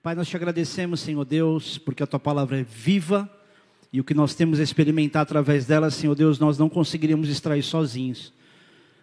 Pai, nós te agradecemos, Senhor Deus, porque a tua palavra é viva e o que nós temos a experimentar através dela, Senhor Deus, nós não conseguiríamos extrair sozinhos.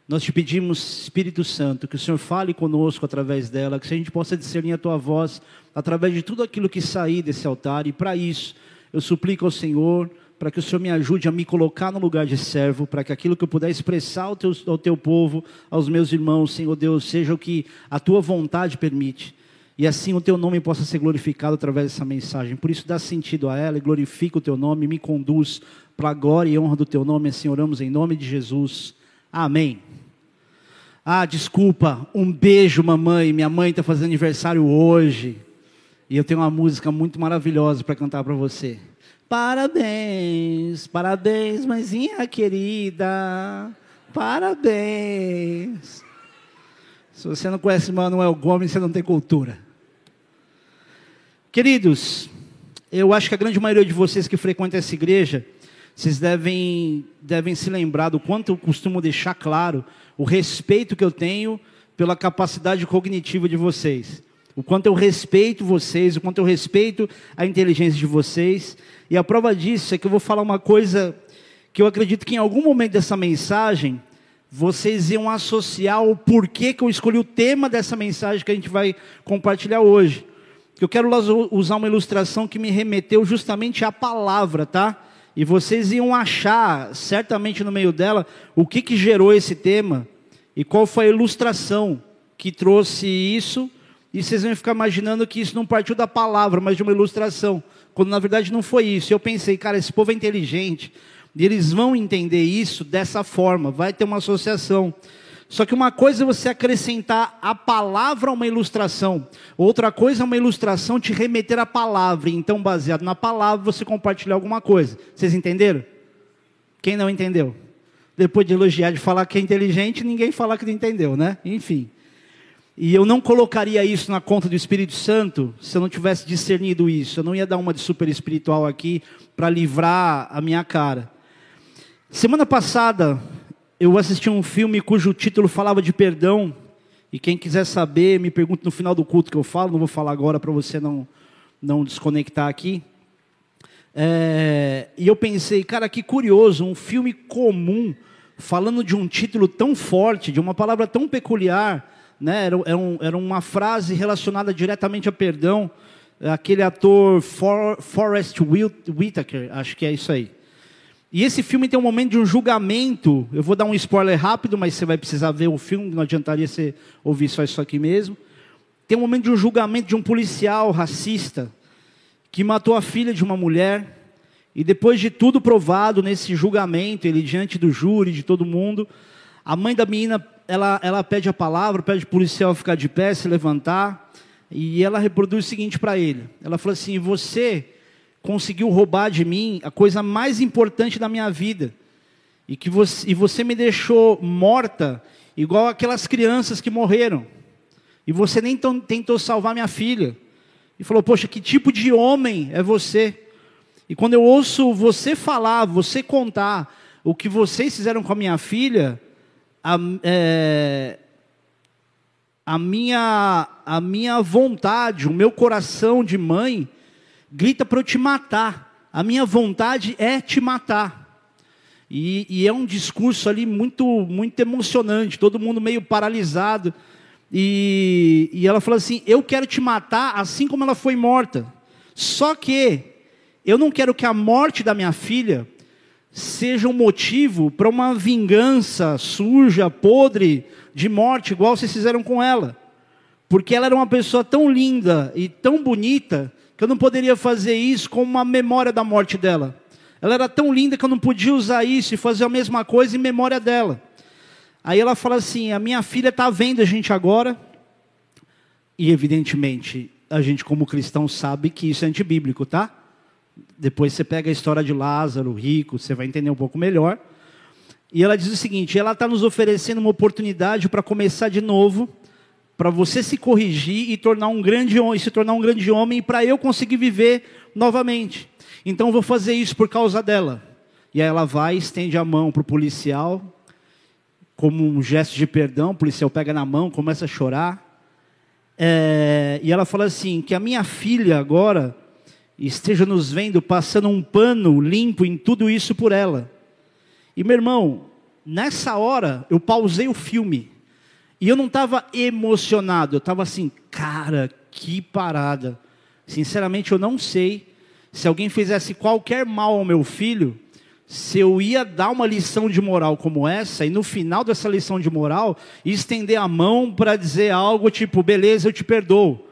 Nós te pedimos, Espírito Santo, que o Senhor fale conosco através dela, que a gente possa discernir a tua voz através de tudo aquilo que sair desse altar, e para isso eu suplico ao Senhor para que o Senhor me ajude a me colocar no lugar de servo, para que aquilo que eu puder expressar ao teu, ao teu povo, aos meus irmãos, Senhor Deus, seja o que a tua vontade permite. E assim o teu nome possa ser glorificado através dessa mensagem. Por isso dá sentido a ela e glorifica o teu nome, me conduz para a glória e honra do teu nome. Assim oramos em nome de Jesus. Amém. Ah, desculpa, um beijo, mamãe. Minha mãe está fazendo aniversário hoje. E eu tenho uma música muito maravilhosa para cantar para você. Parabéns, parabéns, mãezinha querida. Parabéns. Se você não conhece Manuel Gomes, você não tem cultura. Queridos, eu acho que a grande maioria de vocês que frequentam essa igreja, vocês devem, devem se lembrar do quanto eu costumo deixar claro o respeito que eu tenho pela capacidade cognitiva de vocês o quanto eu respeito vocês, o quanto eu respeito a inteligência de vocês. E a prova disso é que eu vou falar uma coisa que eu acredito que em algum momento dessa mensagem vocês iam associar o porquê que eu escolhi o tema dessa mensagem que a gente vai compartilhar hoje. Eu quero usar uma ilustração que me remeteu justamente à palavra, tá? E vocês iam achar, certamente no meio dela, o que, que gerou esse tema e qual foi a ilustração que trouxe isso e vocês vão ficar imaginando que isso não partiu da palavra, mas de uma ilustração. Quando na verdade não foi isso. Eu pensei, cara, esse povo é inteligente. Eles vão entender isso dessa forma. Vai ter uma associação. Só que uma coisa é você acrescentar a palavra a uma ilustração. Outra coisa é uma ilustração te remeter à palavra. Então, baseado na palavra, você compartilhar alguma coisa. Vocês entenderam? Quem não entendeu? Depois de elogiar, de falar que é inteligente, ninguém fala que não entendeu, né? Enfim. E eu não colocaria isso na conta do Espírito Santo se eu não tivesse discernido isso. Eu não ia dar uma de super espiritual aqui para livrar a minha cara. Semana passada eu assisti um filme cujo título falava de perdão. E quem quiser saber, me pergunte no final do culto que eu falo. Não vou falar agora para você não, não desconectar aqui. É, e eu pensei, cara, que curioso, um filme comum, falando de um título tão forte, de uma palavra tão peculiar né? Era, era, um, era uma frase relacionada diretamente a perdão. Aquele ator For, Forrest Whitaker, acho que é isso aí. E esse filme tem um momento de um julgamento. Eu vou dar um spoiler rápido, mas você vai precisar ver o filme, não adiantaria você ouvir só isso aqui mesmo. Tem um momento de um julgamento de um policial racista que matou a filha de uma mulher. E depois de tudo provado nesse julgamento, ele diante do júri, de todo mundo, a mãe da menina ela, ela pede a palavra, pede o policial ficar de pé, se levantar, e ela reproduz o seguinte para ele: ela falou assim, você conseguiu roubar de mim a coisa mais importante da minha vida, e que você, e você me deixou morta, igual aquelas crianças que morreram, e você nem tentou salvar minha filha. E falou: Poxa, que tipo de homem é você? E quando eu ouço você falar, você contar o que vocês fizeram com a minha filha, a, é, a, minha, a minha vontade, o meu coração de mãe, grita para eu te matar. A minha vontade é te matar. E, e, é um discurso ali muito, muito emocionante, todo mundo meio paralisado. E, e ela falou assim: Eu quero te matar assim como ela foi morta. Só que eu não quero que a morte da minha filha seja um motivo para uma vingança suja, podre, de morte, igual vocês fizeram com ela. Porque ela era uma pessoa tão linda e tão bonita que eu não poderia fazer isso com uma memória da morte dela. Ela era tão linda que eu não podia usar isso e fazer a mesma coisa em memória dela. Aí ela fala assim: a minha filha está vendo a gente agora, e evidentemente a gente, como cristão, sabe que isso é antibíblico, tá? Depois você pega a história de Lázaro, rico, você vai entender um pouco melhor. E ela diz o seguinte: ela está nos oferecendo uma oportunidade para começar de novo, para você se corrigir e tornar um grande e se tornar um grande homem, para eu conseguir viver novamente. Então vou fazer isso por causa dela. E aí ela vai, estende a mão para o policial, como um gesto de perdão. O policial pega na mão, começa a chorar. É, e ela fala assim: que a minha filha agora esteja nos vendo passando um pano limpo em tudo isso por ela. E meu irmão, nessa hora eu pausei o filme. E eu não estava emocionado, eu estava assim, cara, que parada. Sinceramente, eu não sei se alguém fizesse qualquer mal ao meu filho, se eu ia dar uma lição de moral como essa, e no final dessa lição de moral, estender a mão para dizer algo tipo, beleza, eu te perdoo.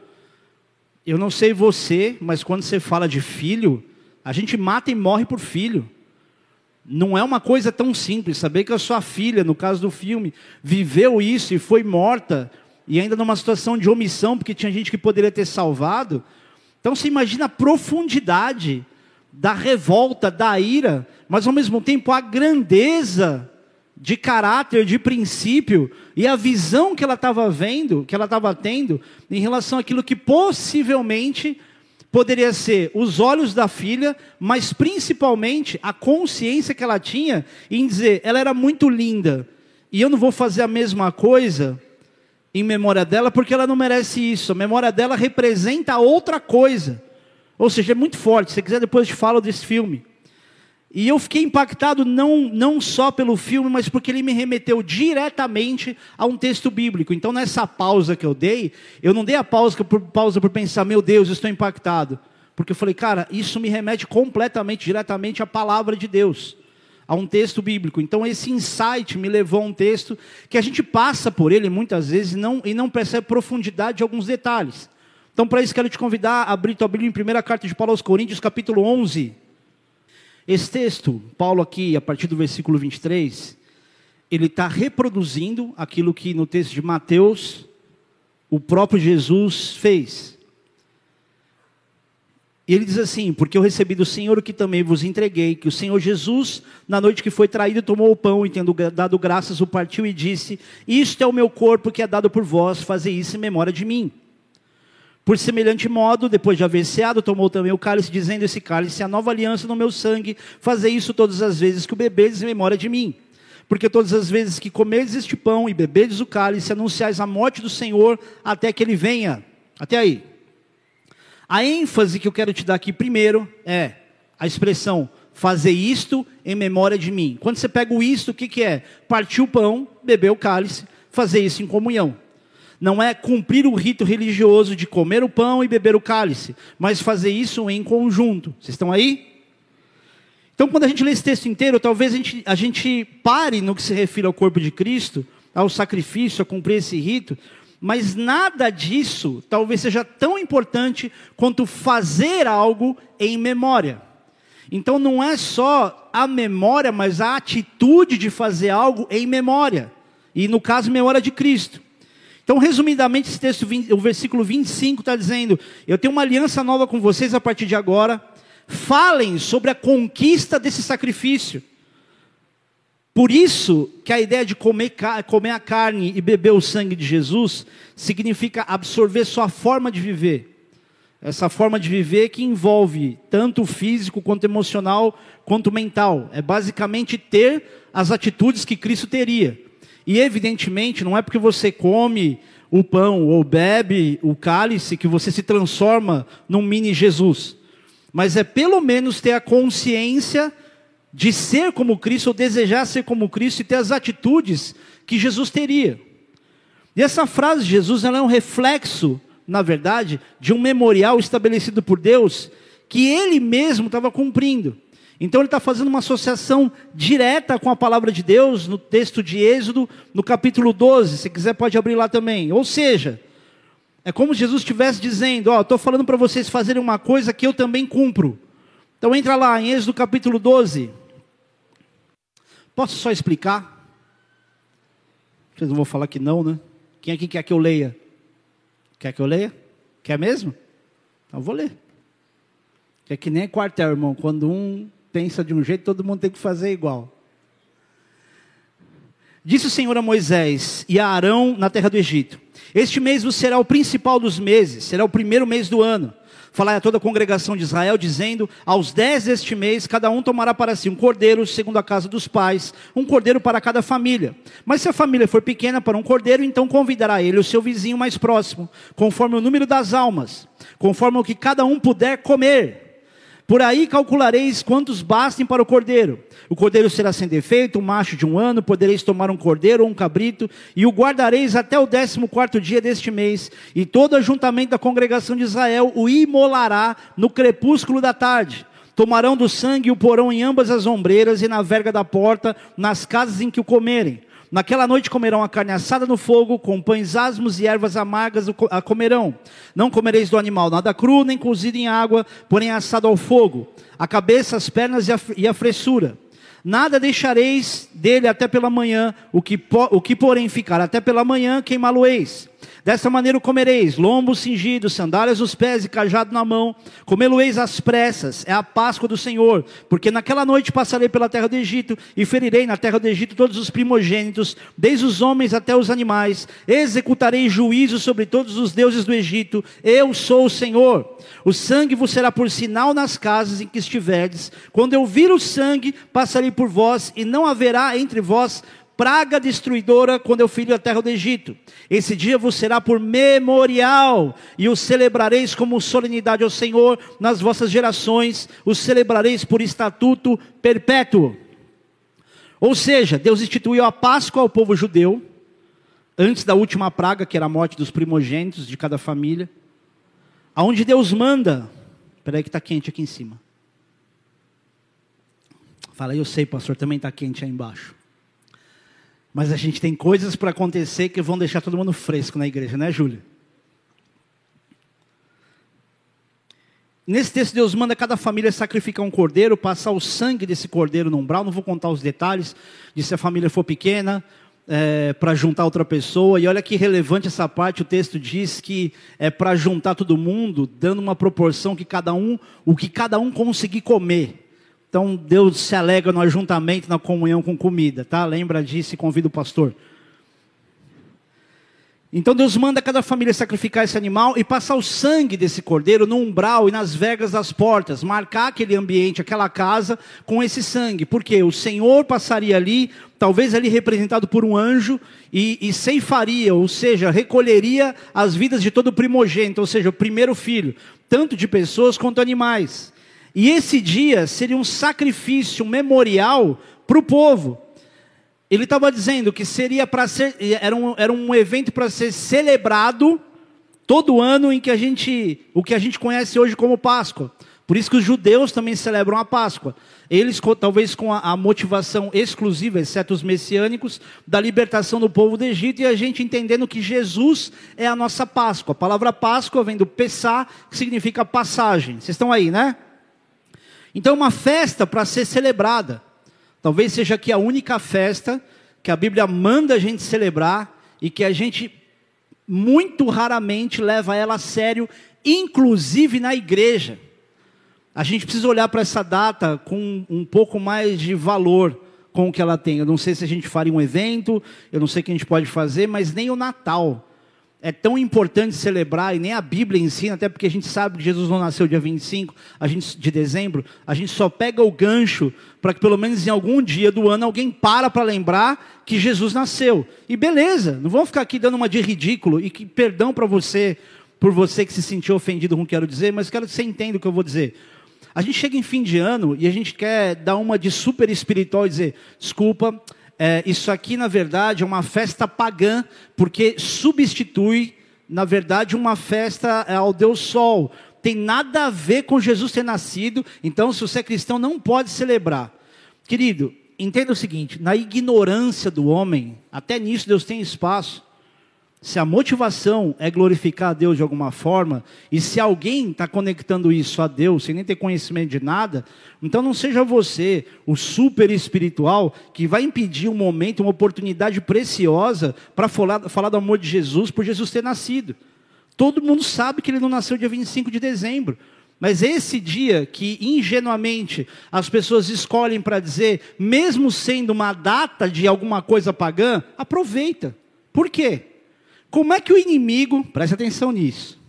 Eu não sei você, mas quando você fala de filho, a gente mata e morre por filho. Não é uma coisa tão simples. Saber que a sua filha, no caso do filme, viveu isso e foi morta, e ainda numa situação de omissão, porque tinha gente que poderia ter salvado. Então você imagina a profundidade da revolta, da ira, mas ao mesmo tempo a grandeza de caráter, de princípio, e a visão que ela estava vendo, que ela estava tendo, em relação àquilo que possivelmente poderia ser os olhos da filha, mas principalmente a consciência que ela tinha em dizer: ela era muito linda, e eu não vou fazer a mesma coisa em memória dela, porque ela não merece isso. A memória dela representa outra coisa. Ou seja, é muito forte. Se quiser, depois eu te falo desse filme. E eu fiquei impactado não, não só pelo filme, mas porque ele me remeteu diretamente a um texto bíblico. Então, nessa pausa que eu dei, eu não dei a pausa por, pausa por pensar, meu Deus, estou impactado. Porque eu falei, cara, isso me remete completamente, diretamente à palavra de Deus a um texto bíblico. Então esse insight me levou a um texto que a gente passa por ele muitas vezes e não, e não percebe profundidade de alguns detalhes. Então para isso quero te convidar a abrir tua Bíblia em primeira carta de Paulo aos Coríntios, capítulo 11. Esse texto, Paulo aqui, a partir do versículo 23, ele está reproduzindo aquilo que no texto de Mateus o próprio Jesus fez. E ele diz assim: Porque eu recebi do Senhor o que também vos entreguei, que o Senhor Jesus, na noite que foi traído, tomou o pão e, tendo dado graças, o partiu e disse: Isto é o meu corpo que é dado por vós, fazei isso em memória de mim. Por semelhante modo, depois de haver ceado, tomou também o cálice, dizendo: Esse cálice é a nova aliança no meu sangue, fazei isso todas as vezes que o bebedes em memória de mim. Porque todas as vezes que comedes este pão e bebedes o cálice, anunciais a morte do Senhor até que ele venha. Até aí. A ênfase que eu quero te dar aqui primeiro é a expressão fazer isto em memória de mim. Quando você pega o isto, o que, que é? Partir o pão, beber o cálice, fazer isso em comunhão. Não é cumprir o rito religioso de comer o pão e beber o cálice, mas fazer isso em conjunto. Vocês estão aí? Então, quando a gente lê esse texto inteiro, talvez a gente, a gente pare no que se refere ao corpo de Cristo, ao sacrifício, a cumprir esse rito, mas nada disso talvez seja tão importante quanto fazer algo em memória. Então não é só a memória, mas a atitude de fazer algo em memória. E no caso, memória de Cristo. Então, resumidamente, esse texto, o versículo 25 está dizendo: Eu tenho uma aliança nova com vocês a partir de agora. Falem sobre a conquista desse sacrifício. Por isso que a ideia de comer, comer a carne e beber o sangue de Jesus significa absorver sua forma de viver. Essa forma de viver que envolve tanto o físico quanto emocional quanto mental. É basicamente ter as atitudes que Cristo teria. E evidentemente não é porque você come o pão ou bebe o cálice que você se transforma num mini Jesus. Mas é pelo menos ter a consciência de ser como Cristo, ou desejar ser como Cristo e ter as atitudes que Jesus teria. E essa frase de Jesus ela é um reflexo, na verdade, de um memorial estabelecido por Deus, que ele mesmo estava cumprindo. Então ele está fazendo uma associação direta com a palavra de Deus no texto de Êxodo, no capítulo 12. Se quiser, pode abrir lá também. Ou seja, é como Jesus estivesse dizendo: Ó, estou falando para vocês fazerem uma coisa que eu também cumpro. Então entra lá em Êxodo capítulo 12. Posso só explicar? Vocês não vão falar que não, né? Quem aqui quer que eu leia? Quer que eu leia? Quer mesmo? Então vou ler. É que nem quartel, irmão. Quando um pensa de um jeito, todo mundo tem que fazer igual. Disse o Senhor a Moisés e a Arão na terra do Egito: Este mês será o principal dos meses, será o primeiro mês do ano. Falai a toda a congregação de Israel, dizendo: Aos dez deste mês, cada um tomará para si um cordeiro, segundo a casa dos pais, um cordeiro para cada família. Mas se a família for pequena para um cordeiro, então convidará ele o seu vizinho mais próximo, conforme o número das almas, conforme o que cada um puder comer. Por aí calculareis quantos bastem para o cordeiro. O cordeiro será sem defeito, um macho de um ano, podereis tomar um cordeiro ou um cabrito, e o guardareis até o décimo quarto dia deste mês, e todo ajuntamento da congregação de Israel o imolará no crepúsculo da tarde. Tomarão do sangue e o porão em ambas as ombreiras e na verga da porta, nas casas em que o comerem. Naquela noite comerão a carne assada no fogo, com pães asmos e ervas amargas a comerão. Não comereis do animal nada cru, nem cozido em água, porém assado ao fogo. A cabeça, as pernas e a, fressura. Nada deixareis dele até pela manhã, o que, o que porém ficar até pela manhã, queimá-lo-eis. Dessa maneira comereis, lombo cingido, sandálias nos pés e cajado na mão. Comê-lo-eis às pressas, é a Páscoa do Senhor. Porque naquela noite passarei pela terra do Egito e ferirei na terra do Egito todos os primogênitos, desde os homens até os animais. Executarei juízo sobre todos os deuses do Egito. Eu sou o Senhor. O sangue vos será por sinal nas casas em que estiverdes. Quando eu vir o sangue, passarei por vós, e não haverá entre vós praga destruidora quando eu filho a terra do Egito. Esse dia vos será por memorial, e o celebrareis como solenidade ao Senhor nas vossas gerações, o celebrareis por estatuto perpétuo. Ou seja, Deus instituiu a Páscoa ao povo judeu, antes da última praga, que era a morte dos primogênitos de cada família, aonde Deus manda, espera aí que está quente aqui em cima. Fala, eu sei, pastor, também está quente aí embaixo. Mas a gente tem coisas para acontecer que vão deixar todo mundo fresco na igreja, né, Júlia? Nesse texto, Deus manda cada família sacrificar um cordeiro, passar o sangue desse cordeiro no umbral. Não vou contar os detalhes de se a família for pequena, é, para juntar outra pessoa. E olha que relevante essa parte. O texto diz que é para juntar todo mundo, dando uma proporção que cada um, o que cada um conseguir comer. Então Deus se alegra no ajuntamento, na comunhão com comida, tá? Lembra disso e convida o pastor. Então Deus manda cada família sacrificar esse animal e passar o sangue desse cordeiro no umbral e nas vegas das portas, marcar aquele ambiente, aquela casa com esse sangue, porque o Senhor passaria ali, talvez ali representado por um anjo, e, e ceifaria, ou seja, recolheria as vidas de todo primogênito, ou seja, o primeiro filho, tanto de pessoas quanto animais. E esse dia seria um sacrifício memorial para o povo. Ele estava dizendo que seria para ser, era um, era um evento para ser celebrado todo ano em que a gente, o que a gente conhece hoje como Páscoa. Por isso que os judeus também celebram a Páscoa. Eles, talvez com a, a, motivação exclusiva, exceto os messiânicos, da libertação do povo do Egito e a gente entendendo que Jesus é a nossa Páscoa. A palavra Páscoa vem do Pessá, que significa passagem. Vocês estão aí, né? Então, é uma festa para ser celebrada. Talvez seja aqui a única festa que a Bíblia manda a gente celebrar e que a gente muito raramente leva ela a sério, inclusive na igreja. A gente precisa olhar para essa data com um pouco mais de valor com o que ela tem. Eu não sei se a gente faria um evento, eu não sei o que a gente pode fazer, mas nem o Natal é tão importante celebrar, e nem a Bíblia ensina, até porque a gente sabe que Jesus não nasceu dia 25 a gente, de dezembro, a gente só pega o gancho para que pelo menos em algum dia do ano alguém para para lembrar que Jesus nasceu. E beleza, não vamos ficar aqui dando uma de ridículo, e que perdão para você, por você que se sentiu ofendido com o que eu quero dizer, mas quero que você entenda o que eu vou dizer. A gente chega em fim de ano e a gente quer dar uma de super espiritual e dizer, desculpa, é, isso aqui, na verdade, é uma festa pagã, porque substitui, na verdade, uma festa é, ao Deus Sol. Tem nada a ver com Jesus ter nascido, então, se você é cristão, não pode celebrar. Querido, entenda o seguinte: na ignorância do homem, até nisso Deus tem espaço. Se a motivação é glorificar a Deus de alguma forma, e se alguém está conectando isso a Deus sem nem ter conhecimento de nada, então não seja você, o super espiritual, que vai impedir um momento, uma oportunidade preciosa para falar, falar do amor de Jesus por Jesus ter nascido. Todo mundo sabe que ele não nasceu dia 25 de dezembro. Mas esse dia que ingenuamente as pessoas escolhem para dizer, mesmo sendo uma data de alguma coisa pagã, aproveita. Por quê? Como é que o inimigo, preste atenção nisso,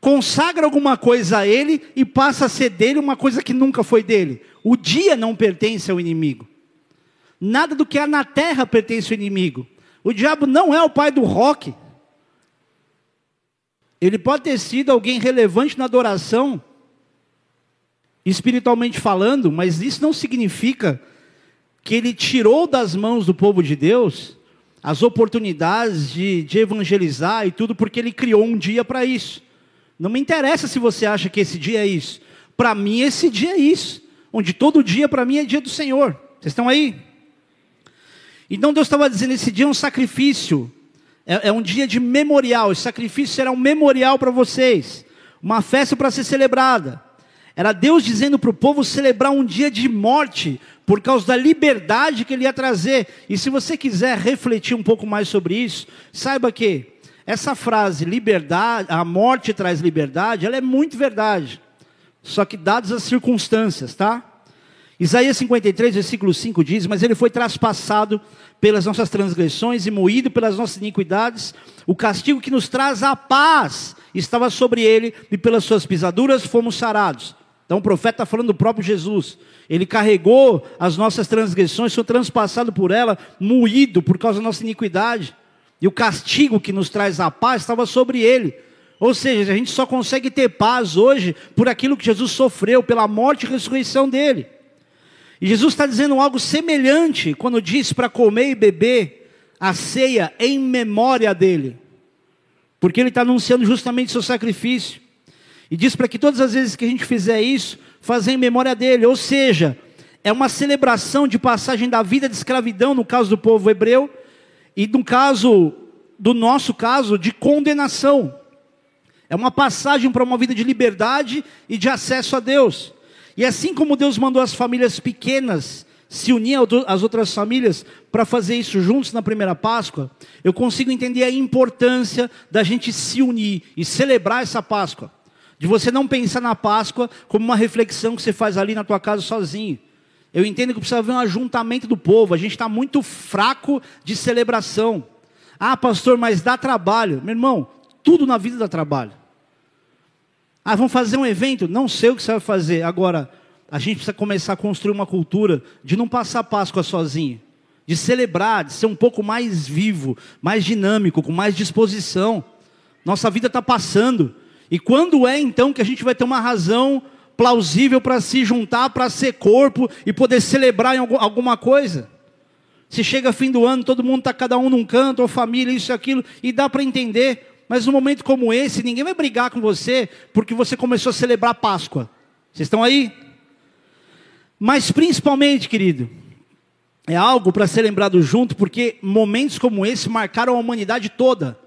consagra alguma coisa a ele e passa a ser dele uma coisa que nunca foi dele. O dia não pertence ao inimigo. Nada do que há na terra pertence ao inimigo. O diabo não é o pai do rock. Ele pode ter sido alguém relevante na adoração, espiritualmente falando, mas isso não significa que ele tirou das mãos do povo de Deus as oportunidades de, de evangelizar e tudo, porque ele criou um dia para isso. Não me interessa se você acha que esse dia é isso. Para mim, esse dia é isso. Onde todo dia, para mim, é dia do Senhor. Vocês estão aí? Então Deus estava dizendo: esse dia é um sacrifício. É, é um dia de memorial. Esse sacrifício será um memorial para vocês. Uma festa para ser celebrada. Era Deus dizendo para o povo celebrar um dia de morte, por causa da liberdade que ele ia trazer. E se você quiser refletir um pouco mais sobre isso, saiba que essa frase, liberdade, a morte traz liberdade, ela é muito verdade. Só que dadas as circunstâncias, tá? Isaías 53, versículo 5 diz: Mas ele foi traspassado pelas nossas transgressões e moído pelas nossas iniquidades, o castigo que nos traz a paz estava sobre ele, e pelas suas pisaduras fomos sarados. Então o profeta está falando do próprio Jesus. Ele carregou as nossas transgressões, foi transpassado por ela, moído por causa da nossa iniquidade. E o castigo que nos traz a paz estava sobre ele. Ou seja, a gente só consegue ter paz hoje por aquilo que Jesus sofreu, pela morte e ressurreição dele. E Jesus está dizendo algo semelhante quando diz para comer e beber a ceia em memória dele. Porque ele está anunciando justamente seu sacrifício. E diz para que todas as vezes que a gente fizer isso, fazer em memória dele. Ou seja, é uma celebração de passagem da vida de escravidão, no caso do povo hebreu, e no caso, do nosso caso, de condenação. É uma passagem para uma vida de liberdade e de acesso a Deus. E assim como Deus mandou as famílias pequenas se unir às outras famílias para fazer isso juntos na primeira Páscoa, eu consigo entender a importância da gente se unir e celebrar essa Páscoa. De você não pensar na Páscoa como uma reflexão que você faz ali na tua casa sozinho. Eu entendo que precisa haver um ajuntamento do povo. A gente está muito fraco de celebração. Ah, pastor, mas dá trabalho. Meu irmão, tudo na vida dá trabalho. Ah, vamos fazer um evento? Não sei o que você vai fazer. Agora, a gente precisa começar a construir uma cultura de não passar Páscoa sozinho. De celebrar, de ser um pouco mais vivo, mais dinâmico, com mais disposição. Nossa vida está passando. E quando é então que a gente vai ter uma razão plausível para se juntar, para ser corpo e poder celebrar em alguma coisa? Se chega fim do ano, todo mundo está cada um num canto, ou família, isso e aquilo, e dá para entender. Mas num momento como esse, ninguém vai brigar com você porque você começou a celebrar Páscoa. Vocês estão aí? Mas principalmente, querido, é algo para ser lembrado junto, porque momentos como esse marcaram a humanidade toda.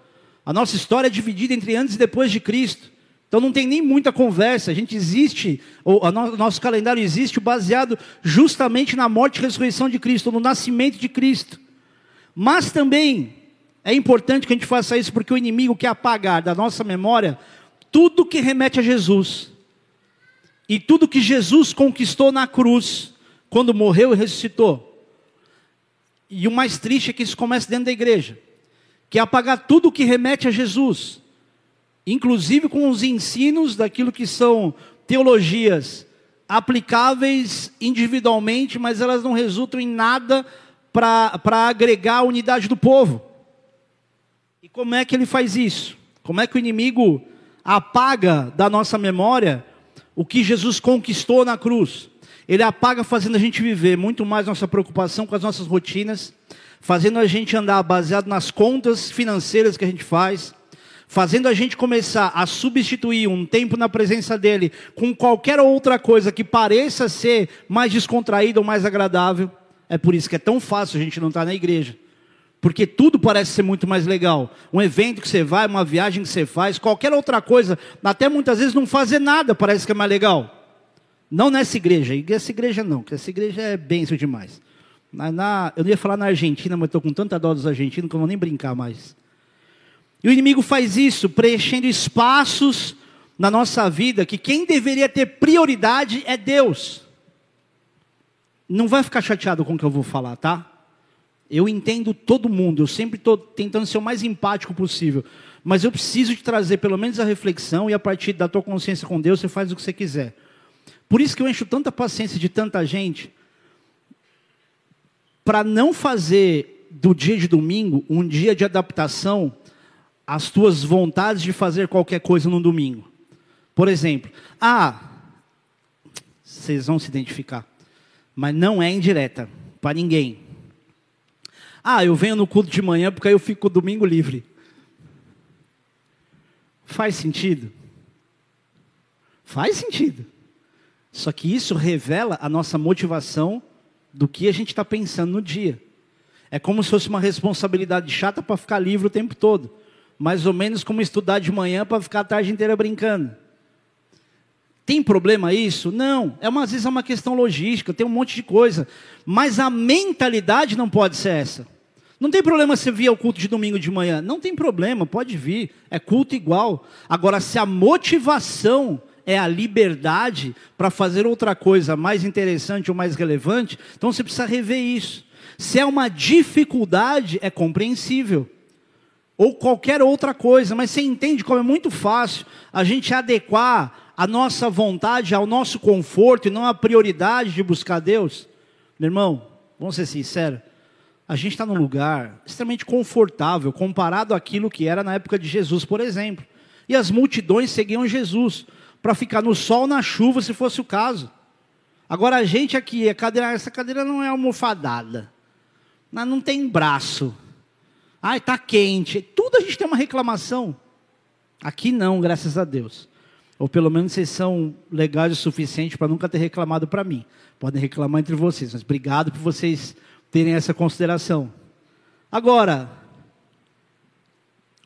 A nossa história é dividida entre antes e depois de Cristo. Então não tem nem muita conversa. A gente existe, o nosso calendário existe baseado justamente na morte e ressurreição de Cristo, no nascimento de Cristo. Mas também é importante que a gente faça isso porque o inimigo quer apagar da nossa memória tudo que remete a Jesus. E tudo que Jesus conquistou na cruz, quando morreu e ressuscitou. E o mais triste é que isso começa dentro da igreja que é apagar tudo que remete a Jesus, inclusive com os ensinos daquilo que são teologias aplicáveis individualmente, mas elas não resultam em nada para agregar a unidade do povo. E como é que ele faz isso? Como é que o inimigo apaga da nossa memória o que Jesus conquistou na cruz? Ele apaga fazendo a gente viver muito mais nossa preocupação com as nossas rotinas, fazendo a gente andar baseado nas contas financeiras que a gente faz, fazendo a gente começar a substituir um tempo na presença dele com qualquer outra coisa que pareça ser mais descontraída ou mais agradável. É por isso que é tão fácil a gente não estar na igreja. Porque tudo parece ser muito mais legal. Um evento que você vai, uma viagem que você faz, qualquer outra coisa, até muitas vezes não fazer nada parece que é mais legal. Não nessa igreja, essa igreja não, porque essa igreja é benção demais. Na, na, eu não ia falar na Argentina, mas estou com tanta dó dos argentinos que eu não vou nem brincar mais. E o inimigo faz isso, preenchendo espaços na nossa vida que quem deveria ter prioridade é Deus. Não vai ficar chateado com o que eu vou falar, tá? Eu entendo todo mundo, eu sempre estou tentando ser o mais empático possível. Mas eu preciso te trazer pelo menos a reflexão e a partir da tua consciência com Deus você faz o que você quiser. Por isso que eu encho tanta paciência de tanta gente para não fazer do dia de domingo um dia de adaptação às tuas vontades de fazer qualquer coisa no domingo. Por exemplo, ah, vocês vão se identificar, mas não é indireta para ninguém. Ah, eu venho no culto de manhã porque aí eu fico domingo livre. Faz sentido? Faz sentido. Só que isso revela a nossa motivação do que a gente está pensando no dia. É como se fosse uma responsabilidade chata para ficar livre o tempo todo. Mais ou menos como estudar de manhã para ficar a tarde inteira brincando. Tem problema isso? Não. É uma, às vezes é uma questão logística, tem um monte de coisa. Mas a mentalidade não pode ser essa. Não tem problema você vir ao culto de domingo de manhã. Não tem problema, pode vir. É culto igual. Agora, se a motivação é a liberdade para fazer outra coisa mais interessante ou mais relevante, então você precisa rever isso. Se é uma dificuldade, é compreensível. Ou qualquer outra coisa, mas você entende como é muito fácil a gente adequar a nossa vontade ao nosso conforto e não a prioridade de buscar Deus? Meu irmão, vamos ser sinceros, a gente está num lugar extremamente confortável comparado àquilo que era na época de Jesus, por exemplo. E as multidões seguiam Jesus para ficar no sol, na chuva, se fosse o caso. Agora a gente aqui, a cadeira, essa cadeira não é almofadada, não tem braço. Ai, está quente. Tudo a gente tem uma reclamação. Aqui não, graças a Deus. Ou pelo menos vocês são legais o suficiente para nunca ter reclamado para mim. Podem reclamar entre vocês, mas obrigado por vocês terem essa consideração. Agora,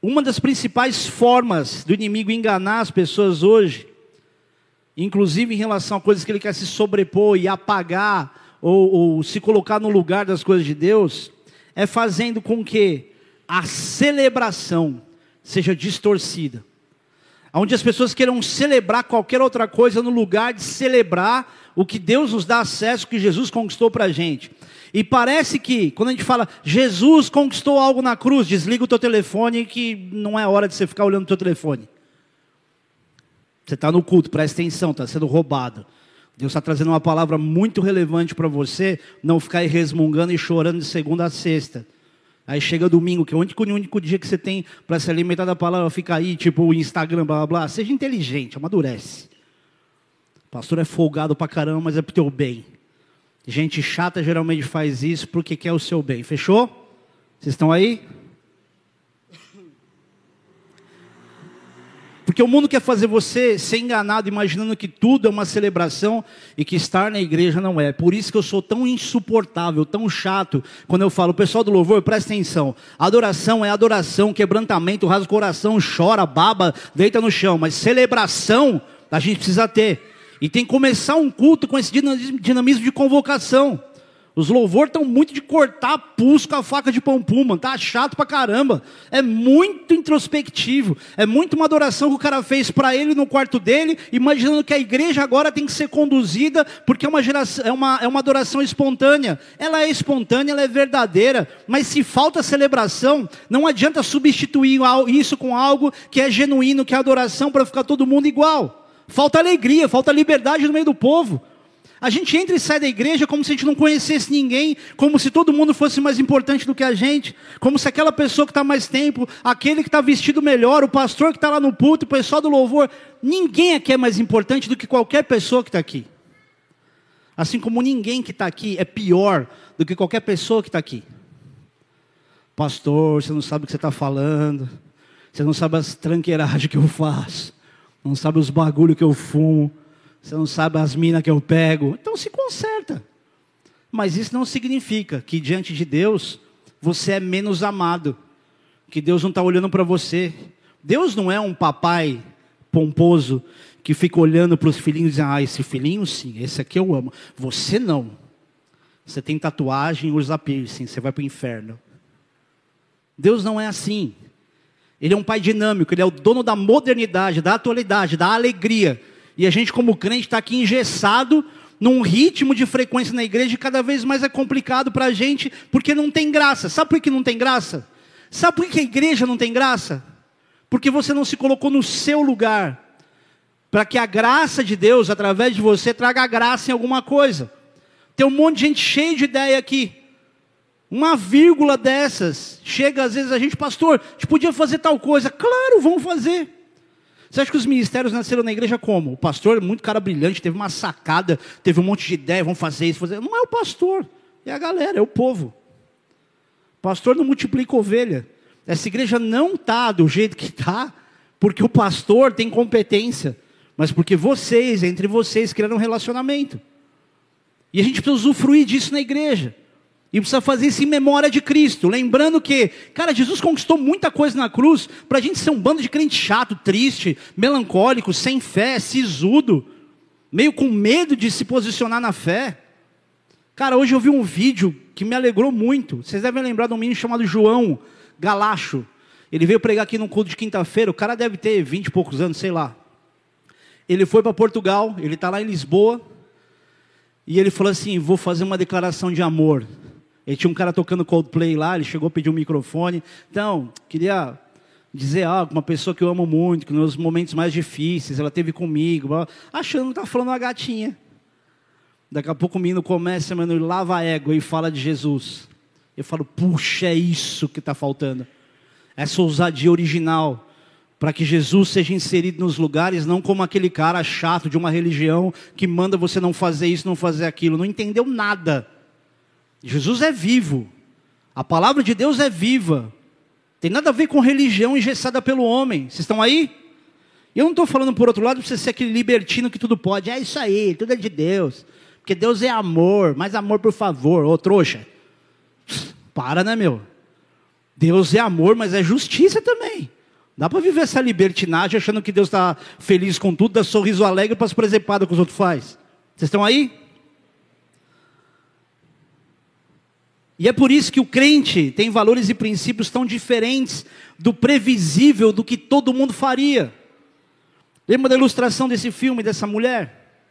uma das principais formas do inimigo enganar as pessoas hoje, inclusive em relação a coisas que ele quer se sobrepor e apagar, ou, ou se colocar no lugar das coisas de Deus, é fazendo com que a celebração seja distorcida. Onde as pessoas queiram celebrar qualquer outra coisa no lugar de celebrar o que Deus nos dá acesso, que Jesus conquistou para a gente. E parece que, quando a gente fala, Jesus conquistou algo na cruz, desliga o teu telefone que não é hora de você ficar olhando o teu telefone. Você está no culto, presta atenção, está sendo roubado. Deus está trazendo uma palavra muito relevante para você, não ficar aí resmungando e chorando de segunda a sexta. Aí chega domingo, que é o único, único dia que você tem para se alimentar da palavra, fica aí, tipo Instagram, blá blá blá. Seja inteligente, amadurece. O pastor é folgado para caramba, mas é para o teu bem. Gente chata geralmente faz isso porque quer o seu bem. Fechou? Vocês estão aí? Porque o mundo quer fazer você ser enganado, imaginando que tudo é uma celebração e que estar na igreja não é. Por isso que eu sou tão insuportável, tão chato, quando eu falo, pessoal do louvor, presta atenção. Adoração é adoração, quebrantamento, rasga o coração, chora, baba, deita no chão. Mas celebração a gente precisa ter. E tem que começar um culto com esse dinamismo de convocação. Os louvores estão muito de cortar pulso com a faca de pão puma, tá chato pra caramba. É muito introspectivo, é muito uma adoração que o cara fez para ele no quarto dele, imaginando que a igreja agora tem que ser conduzida porque é uma, geração, é uma, é uma adoração espontânea. Ela é espontânea, ela é verdadeira, mas se falta celebração, não adianta substituir isso com algo que é genuíno, que é adoração, para ficar todo mundo igual. Falta alegria, falta liberdade no meio do povo. A gente entra e sai da igreja como se a gente não conhecesse ninguém, como se todo mundo fosse mais importante do que a gente, como se aquela pessoa que está mais tempo, aquele que está vestido melhor, o pastor que está lá no púlpito, o pessoal do louvor, ninguém aqui é mais importante do que qualquer pessoa que está aqui. Assim como ninguém que está aqui é pior do que qualquer pessoa que está aqui. Pastor, você não sabe o que você está falando, você não sabe as tranqueiragens que eu faço não sabe os bagulho que eu fumo, você não sabe as minas que eu pego. Então se conserta. Mas isso não significa que diante de Deus você é menos amado, que Deus não está olhando para você. Deus não é um papai pomposo que fica olhando para os filhinhos e diz: Ah, esse filhinho sim, esse aqui eu amo. Você não. Você tem tatuagem, usa piercing, você vai para o inferno. Deus não é assim. Ele é um pai dinâmico, ele é o dono da modernidade, da atualidade, da alegria. E a gente, como crente, está aqui engessado num ritmo de frequência na igreja cada vez mais é complicado para a gente, porque não tem graça. Sabe por que não tem graça? Sabe por que a igreja não tem graça? Porque você não se colocou no seu lugar, para que a graça de Deus, através de você, traga graça em alguma coisa. Tem um monte de gente cheia de ideia aqui. Uma vírgula dessas, chega às vezes a gente, pastor, a gente podia fazer tal coisa. Claro, vamos fazer. Você acha que os ministérios nasceram na igreja como? O pastor, muito cara brilhante, teve uma sacada, teve um monte de ideia, vamos fazer isso, fazer. Não é o pastor, é a galera, é o povo. O pastor não multiplica ovelha. Essa igreja não está do jeito que está, porque o pastor tem competência, mas porque vocês, entre vocês, criaram um relacionamento. E a gente precisa usufruir disso na igreja. E precisa fazer isso em memória de Cristo. Lembrando que, cara, Jesus conquistou muita coisa na cruz para a gente ser um bando de crente chato, triste, melancólico, sem fé, sisudo, meio com medo de se posicionar na fé. Cara, hoje eu vi um vídeo que me alegrou muito. Vocês devem lembrar de um menino chamado João Galacho. Ele veio pregar aqui num culto de quinta-feira. O cara deve ter vinte e poucos anos, sei lá. Ele foi para Portugal, ele está lá em Lisboa. E ele falou assim: Vou fazer uma declaração de amor. E tinha um cara tocando Coldplay lá, ele chegou a pedir um microfone. Então, queria dizer algo, uma pessoa que eu amo muito, que nos momentos mais difíceis, ela teve comigo, achando que estava falando uma gatinha. Daqui a pouco o menino começa, mano, lava a égua e fala de Jesus. Eu falo, puxa, é isso que está faltando. Essa ousadia original. Para que Jesus seja inserido nos lugares, não como aquele cara chato de uma religião que manda você não fazer isso, não fazer aquilo. Não entendeu nada. Jesus é vivo. A palavra de Deus é viva. Tem nada a ver com religião engessada pelo homem. Vocês estão aí? Eu não estou falando por outro lado para você ser aquele libertino que tudo pode. É isso aí, tudo é de Deus. Porque Deus é amor, mais amor por favor, ô trouxa. Para, né, meu? Deus é amor, mas é justiça também. Dá para viver essa libertinagem achando que Deus está feliz com tudo, dá sorriso alegre para as presepadas que os outros faz. Vocês estão aí? E é por isso que o crente tem valores e princípios tão diferentes do previsível do que todo mundo faria. Lembra da ilustração desse filme, dessa mulher?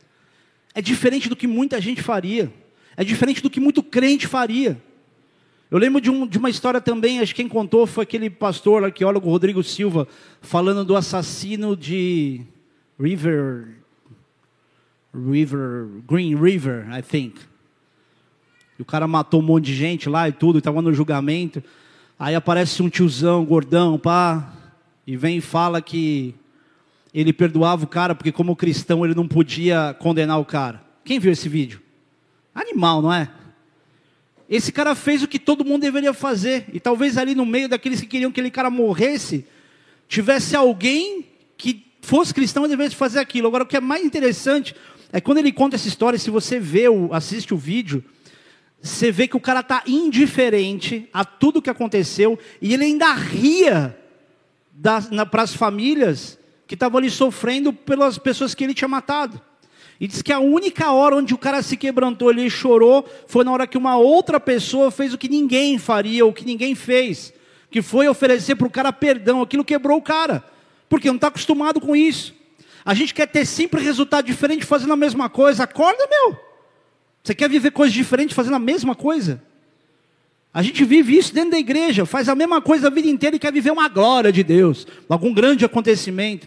É diferente do que muita gente faria. É diferente do que muito crente faria. Eu lembro de, um, de uma história também, acho que quem contou foi aquele pastor, arqueólogo Rodrigo Silva, falando do assassino de River, River, Green River, I think. E o cara matou um monte de gente lá e tudo, estava no julgamento. Aí aparece um tiozão, gordão, pá, e vem e fala que ele perdoava o cara porque como cristão ele não podia condenar o cara. Quem viu esse vídeo? Animal, não é? Esse cara fez o que todo mundo deveria fazer. E talvez ali no meio daqueles que queriam que aquele cara morresse, tivesse alguém que fosse cristão e devesse fazer aquilo. Agora, o que é mais interessante é quando ele conta essa história, se você vê, assiste o vídeo, você vê que o cara está indiferente a tudo que aconteceu e ele ainda ria para as famílias que estavam ali sofrendo pelas pessoas que ele tinha matado. E diz que a única hora onde o cara se quebrantou, ele chorou, foi na hora que uma outra pessoa fez o que ninguém faria, o que ninguém fez, que foi oferecer para o cara perdão. Aquilo quebrou o cara, porque não está acostumado com isso. A gente quer ter sempre resultado diferente fazendo a mesma coisa. Acorda, meu. Você quer viver coisas diferentes fazendo a mesma coisa? A gente vive isso dentro da igreja, faz a mesma coisa a vida inteira e quer viver uma glória de Deus, algum grande acontecimento.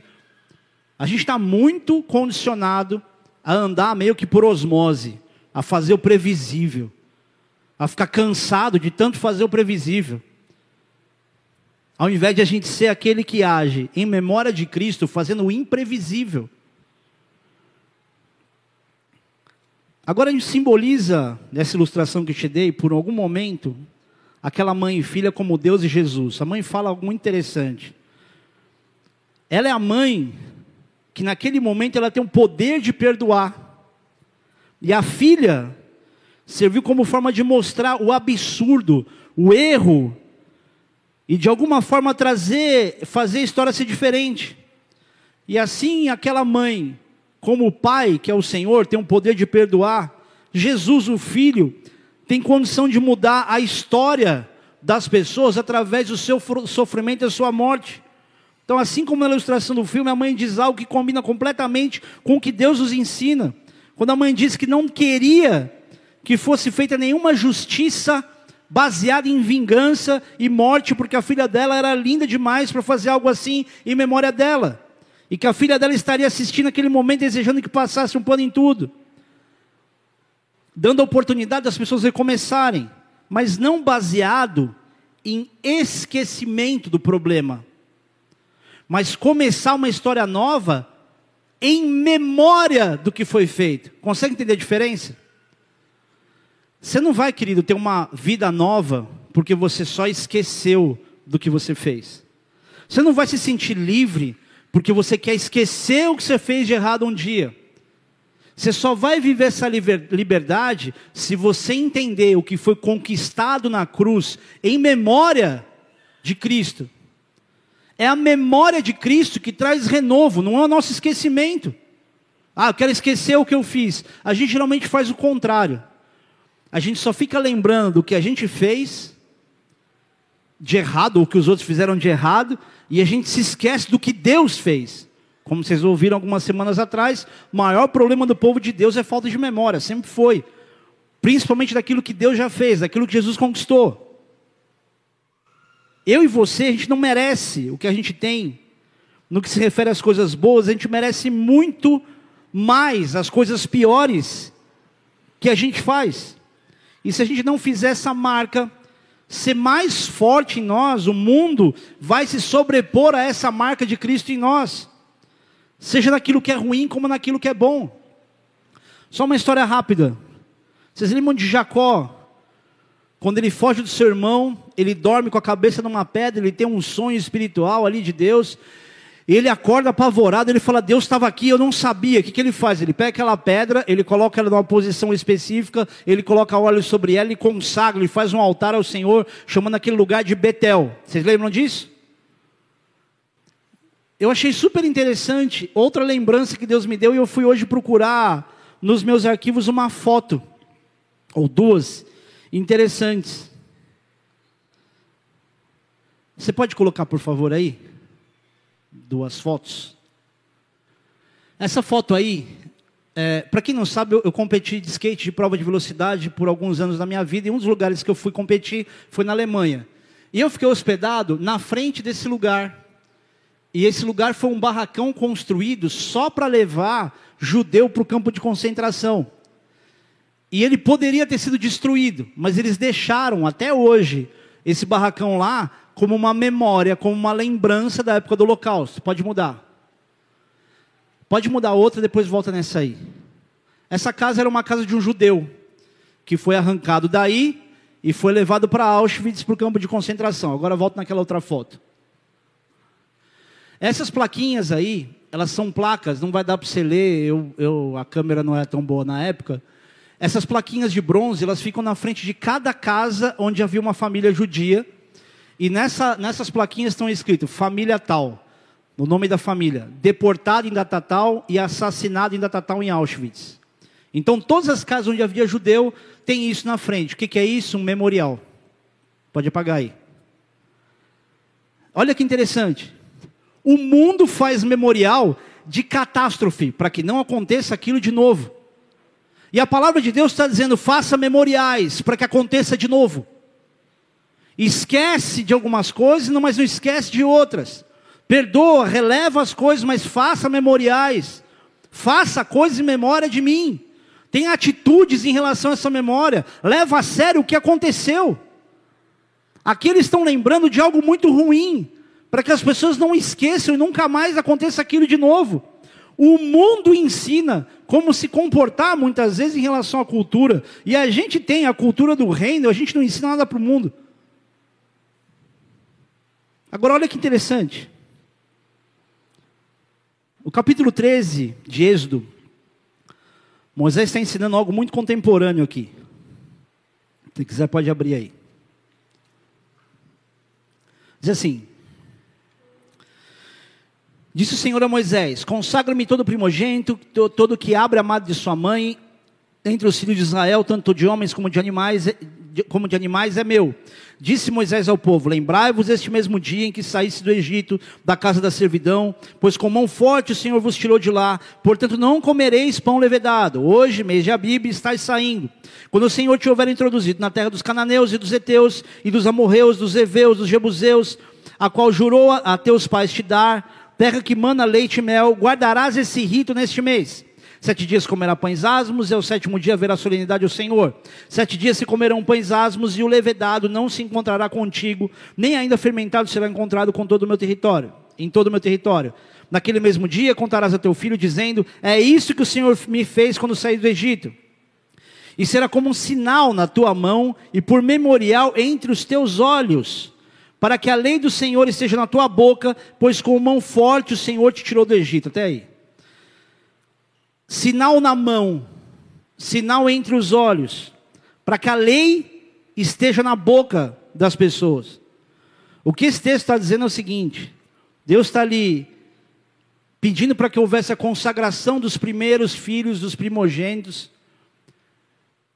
A gente está muito condicionado a andar meio que por osmose, a fazer o previsível, a ficar cansado de tanto fazer o previsível. Ao invés de a gente ser aquele que age em memória de Cristo, fazendo o imprevisível. Agora gente simboliza, nessa ilustração que te dei, por algum momento, aquela mãe e filha como Deus e Jesus. A mãe fala algo muito interessante. Ela é a mãe que naquele momento ela tem o poder de perdoar. E a filha serviu como forma de mostrar o absurdo, o erro, e de alguma forma trazer, fazer a história ser diferente. E assim aquela mãe como o Pai, que é o Senhor, tem o poder de perdoar, Jesus, o Filho, tem condição de mudar a história das pessoas através do seu sofrimento e da sua morte. Então, assim como na ilustração do filme, a mãe diz algo que combina completamente com o que Deus nos ensina. Quando a mãe disse que não queria que fosse feita nenhuma justiça baseada em vingança e morte, porque a filha dela era linda demais para fazer algo assim em memória dela. E que a filha dela estaria assistindo aquele momento desejando que passasse um pano em tudo. Dando a oportunidade das pessoas recomeçarem, mas não baseado em esquecimento do problema. Mas começar uma história nova em memória do que foi feito. Consegue entender a diferença? Você não vai, querido, ter uma vida nova porque você só esqueceu do que você fez. Você não vai se sentir livre porque você quer esquecer o que você fez de errado um dia. Você só vai viver essa liberdade se você entender o que foi conquistado na cruz em memória de Cristo. É a memória de Cristo que traz renovo, não é o nosso esquecimento. Ah, eu quero esquecer o que eu fiz. A gente geralmente faz o contrário. A gente só fica lembrando do que a gente fez de errado, ou o que os outros fizeram de errado, e a gente se esquece do que Deus fez. Como vocês ouviram algumas semanas atrás, o maior problema do povo de Deus é falta de memória, sempre foi. Principalmente daquilo que Deus já fez, daquilo que Jesus conquistou. Eu e você, a gente não merece o que a gente tem. No que se refere às coisas boas, a gente merece muito mais as coisas piores que a gente faz. E se a gente não fizer essa marca ser mais forte em nós, o mundo vai se sobrepor a essa marca de Cristo em nós. Seja naquilo que é ruim como naquilo que é bom. Só uma história rápida. Vocês lembram de Jacó? Quando ele foge do seu irmão, ele dorme com a cabeça numa pedra, ele tem um sonho espiritual ali de Deus. Ele acorda apavorado, ele fala: Deus estava aqui, eu não sabia. O que, que ele faz? Ele pega aquela pedra, ele coloca ela numa posição específica, ele coloca óleo sobre ela e consagra, ele faz um altar ao Senhor, chamando aquele lugar de Betel. Vocês lembram disso? Eu achei super interessante, outra lembrança que Deus me deu, e eu fui hoje procurar nos meus arquivos uma foto, ou duas, interessantes. Você pode colocar, por favor, aí? Duas fotos. Essa foto aí, é, para quem não sabe, eu, eu, competi de skate de prova de velocidade por alguns anos da minha vida, e um dos lugares que eu fui competir foi na Alemanha. E eu fiquei hospedado na frente desse lugar. E esse lugar foi um barracão construído só para levar judeu para o campo de concentração. E ele poderia ter sido destruído, mas eles deixaram até hoje esse barracão lá como uma memória, como uma lembrança da época do Holocausto. Pode mudar. Pode mudar outra, depois volta nessa aí. Essa casa era uma casa de um judeu, que foi arrancado daí e foi levado para Auschwitz, para o campo de concentração. Agora volta naquela outra foto. Essas plaquinhas aí, elas são placas, não vai dar para você ler, eu, eu, a câmera não era tão boa na época. Essas plaquinhas de bronze, elas ficam na frente de cada casa onde havia uma família judia e nessa, nessas plaquinhas estão escritos família tal, no nome da família, deportado em data tal e assassinado em data tal em Auschwitz. Então, todas as casas onde havia judeu, tem isso na frente. O que, que é isso? Um memorial. Pode apagar aí. Olha que interessante. O mundo faz memorial de catástrofe, para que não aconteça aquilo de novo. E a palavra de Deus está dizendo: faça memoriais, para que aconteça de novo. Esquece de algumas coisas, mas não esquece de outras. Perdoa, releva as coisas, mas faça memoriais. Faça coisas em memória de mim. Tenha atitudes em relação a essa memória. Leva a sério o que aconteceu. Aqui eles estão lembrando de algo muito ruim, para que as pessoas não esqueçam e nunca mais aconteça aquilo de novo. O mundo ensina como se comportar muitas vezes em relação à cultura, e a gente tem a cultura do reino, a gente não ensina nada para o mundo. Agora, olha que interessante. O capítulo 13 de Êxodo, Moisés está ensinando algo muito contemporâneo aqui. Se quiser, pode abrir aí. Diz assim: Disse o Senhor a Moisés: Consagra-me todo primogênito, todo que abre a madre de sua mãe, entre os filhos de Israel, tanto de homens como de animais, como de animais é meu. Disse Moisés ao povo: Lembrai-vos este mesmo dia em que saísse do Egito, da casa da servidão, pois com mão forte o Senhor vos tirou de lá. Portanto, não comereis pão levedado. Hoje, mês de Abibe, estáis saindo. Quando o Senhor te houver introduzido na terra dos cananeus e dos heteus e dos amorreus, dos heveus, dos jebuseus, a qual jurou a teus pais te dar, terra que mana leite e mel, guardarás esse rito neste mês. Sete dias comerá pães asmos, e ao sétimo dia haverá solenidade ao Senhor. Sete dias se comerão pães asmos, e o levedado não se encontrará contigo, nem ainda fermentado será encontrado com todo o meu território, em todo o meu território. Naquele mesmo dia contarás a teu filho, dizendo: É isso que o Senhor me fez quando saí do Egito. E será como um sinal na tua mão e por memorial entre os teus olhos, para que a lei do Senhor esteja na tua boca, pois com mão forte o Senhor te tirou do Egito. Até aí sinal na mão, sinal entre os olhos, para que a lei esteja na boca das pessoas. O que esse texto está dizendo é o seguinte: Deus está ali pedindo para que houvesse a consagração dos primeiros filhos, dos primogênitos,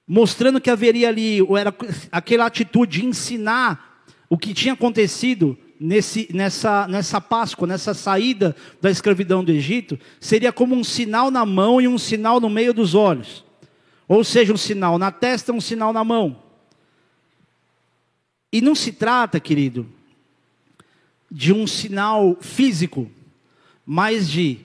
mostrando que haveria ali era aquela atitude de ensinar o que tinha acontecido nesse, nessa, nessa Páscoa, nessa saída da escravidão do Egito, seria como um sinal na mão e um sinal no meio dos olhos. Ou seja, um sinal na testa, um sinal na mão. E não se trata, querido, de um sinal físico, mas de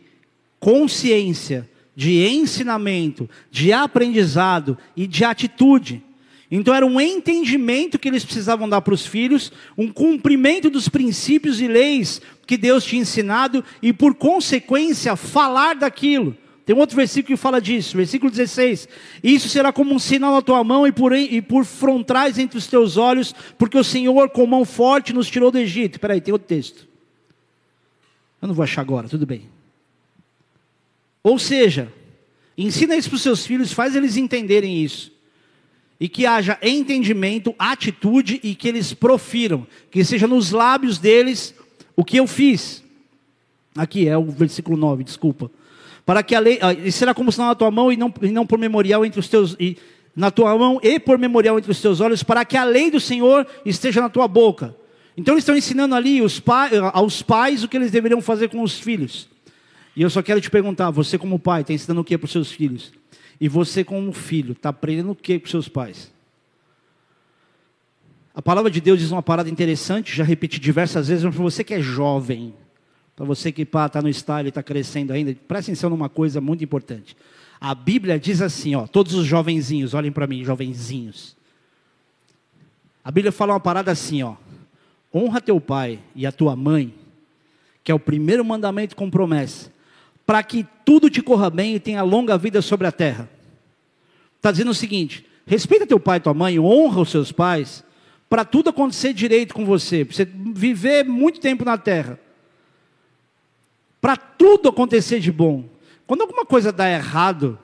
consciência, de ensinamento, de aprendizado e de atitude. Então era um entendimento que eles precisavam dar para os filhos, um cumprimento dos princípios e leis que Deus tinha ensinado e por consequência falar daquilo. Tem um outro versículo que fala disso, versículo 16. Isso será como um sinal na tua mão e por, e por frontais entre os teus olhos, porque o Senhor com mão forte nos tirou do Egito. Espera aí, tem outro texto. Eu não vou achar agora, tudo bem. Ou seja, ensina isso para os seus filhos, faz eles entenderem isso e que haja entendimento, atitude e que eles profiram, que seja nos lábios deles o que eu fiz. Aqui é o versículo 9, desculpa. Para que a lei, e será como sinal na tua mão e não, e não por memorial entre os teus e, na tua mão e por memorial entre os teus olhos, para que a lei do Senhor esteja na tua boca. Então eles estão ensinando ali pa, aos pais o que eles deveriam fazer com os filhos. E eu só quero te perguntar, você como pai, está ensinando o que para os seus filhos? E você, como filho, está aprendendo o que com seus pais? A palavra de Deus diz uma parada interessante, já repeti diversas vezes, mas para você que é jovem, para você que está no style e está crescendo ainda, preste atenção numa coisa muito importante. A Bíblia diz assim, ó, todos os jovenzinhos, olhem para mim, jovenzinhos. A Bíblia fala uma parada assim, ó. Honra teu pai e a tua mãe, que é o primeiro mandamento com promessa, para que tudo te corra bem e tenha longa vida sobre a terra. Está dizendo o seguinte: respeita teu pai e tua mãe, honra os seus pais, para tudo acontecer direito com você, para você viver muito tempo na terra. Para tudo acontecer de bom. Quando alguma coisa dá errado,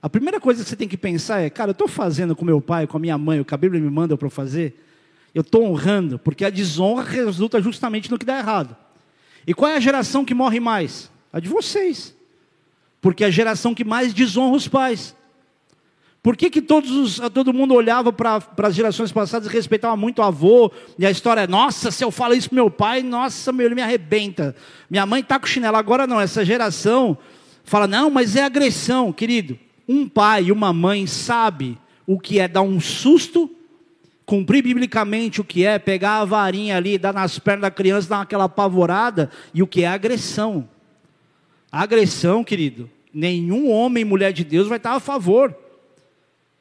a primeira coisa que você tem que pensar é: cara, eu estou fazendo com meu pai, com a minha mãe, o que a Bíblia me manda para fazer, eu estou honrando, porque a desonra resulta justamente no que dá errado. E qual é a geração que morre mais? A de vocês. Porque é a geração que mais desonra os pais. Por que, que todos os, todo mundo olhava para as gerações passadas e respeitava muito o avô? E a história é, nossa, se eu falo isso para meu pai, nossa, meu, ele me arrebenta. Minha mãe está com chinelo. Agora não, essa geração fala, não, mas é agressão, querido. Um pai e uma mãe sabe o que é dar um susto, cumprir biblicamente o que é pegar a varinha ali, dar nas pernas da criança, dar aquela apavorada, e o que é agressão. Agressão, querido, nenhum homem e mulher de Deus vai estar a favor.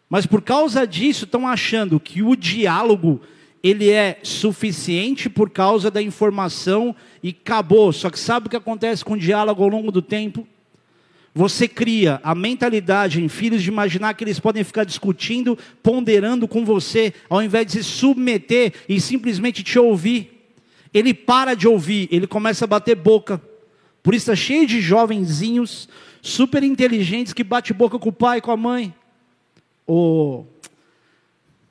Mas por causa disso estão achando que o diálogo ele é suficiente por causa da informação e acabou. Só que sabe o que acontece com o diálogo ao longo do tempo? Você cria a mentalidade em filhos de imaginar que eles podem ficar discutindo, ponderando com você, ao invés de se submeter e simplesmente te ouvir. Ele para de ouvir, ele começa a bater boca. Por isso está cheio de jovenzinhos, super inteligentes, que bate boca com o pai com a mãe. O,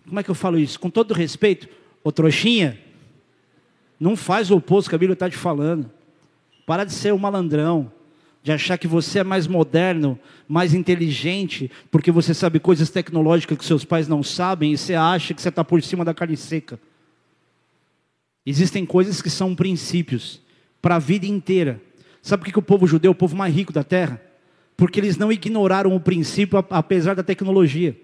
como é que eu falo isso? Com todo respeito, ô trouxinha, não faz o oposto que a Bíblia está te falando. Para de ser um malandrão, de achar que você é mais moderno, mais inteligente, porque você sabe coisas tecnológicas que seus pais não sabem e você acha que você está por cima da carne seca. Existem coisas que são princípios para a vida inteira. Sabe por que o povo judeu é o povo mais rico da terra? Porque eles não ignoraram o princípio apesar da tecnologia.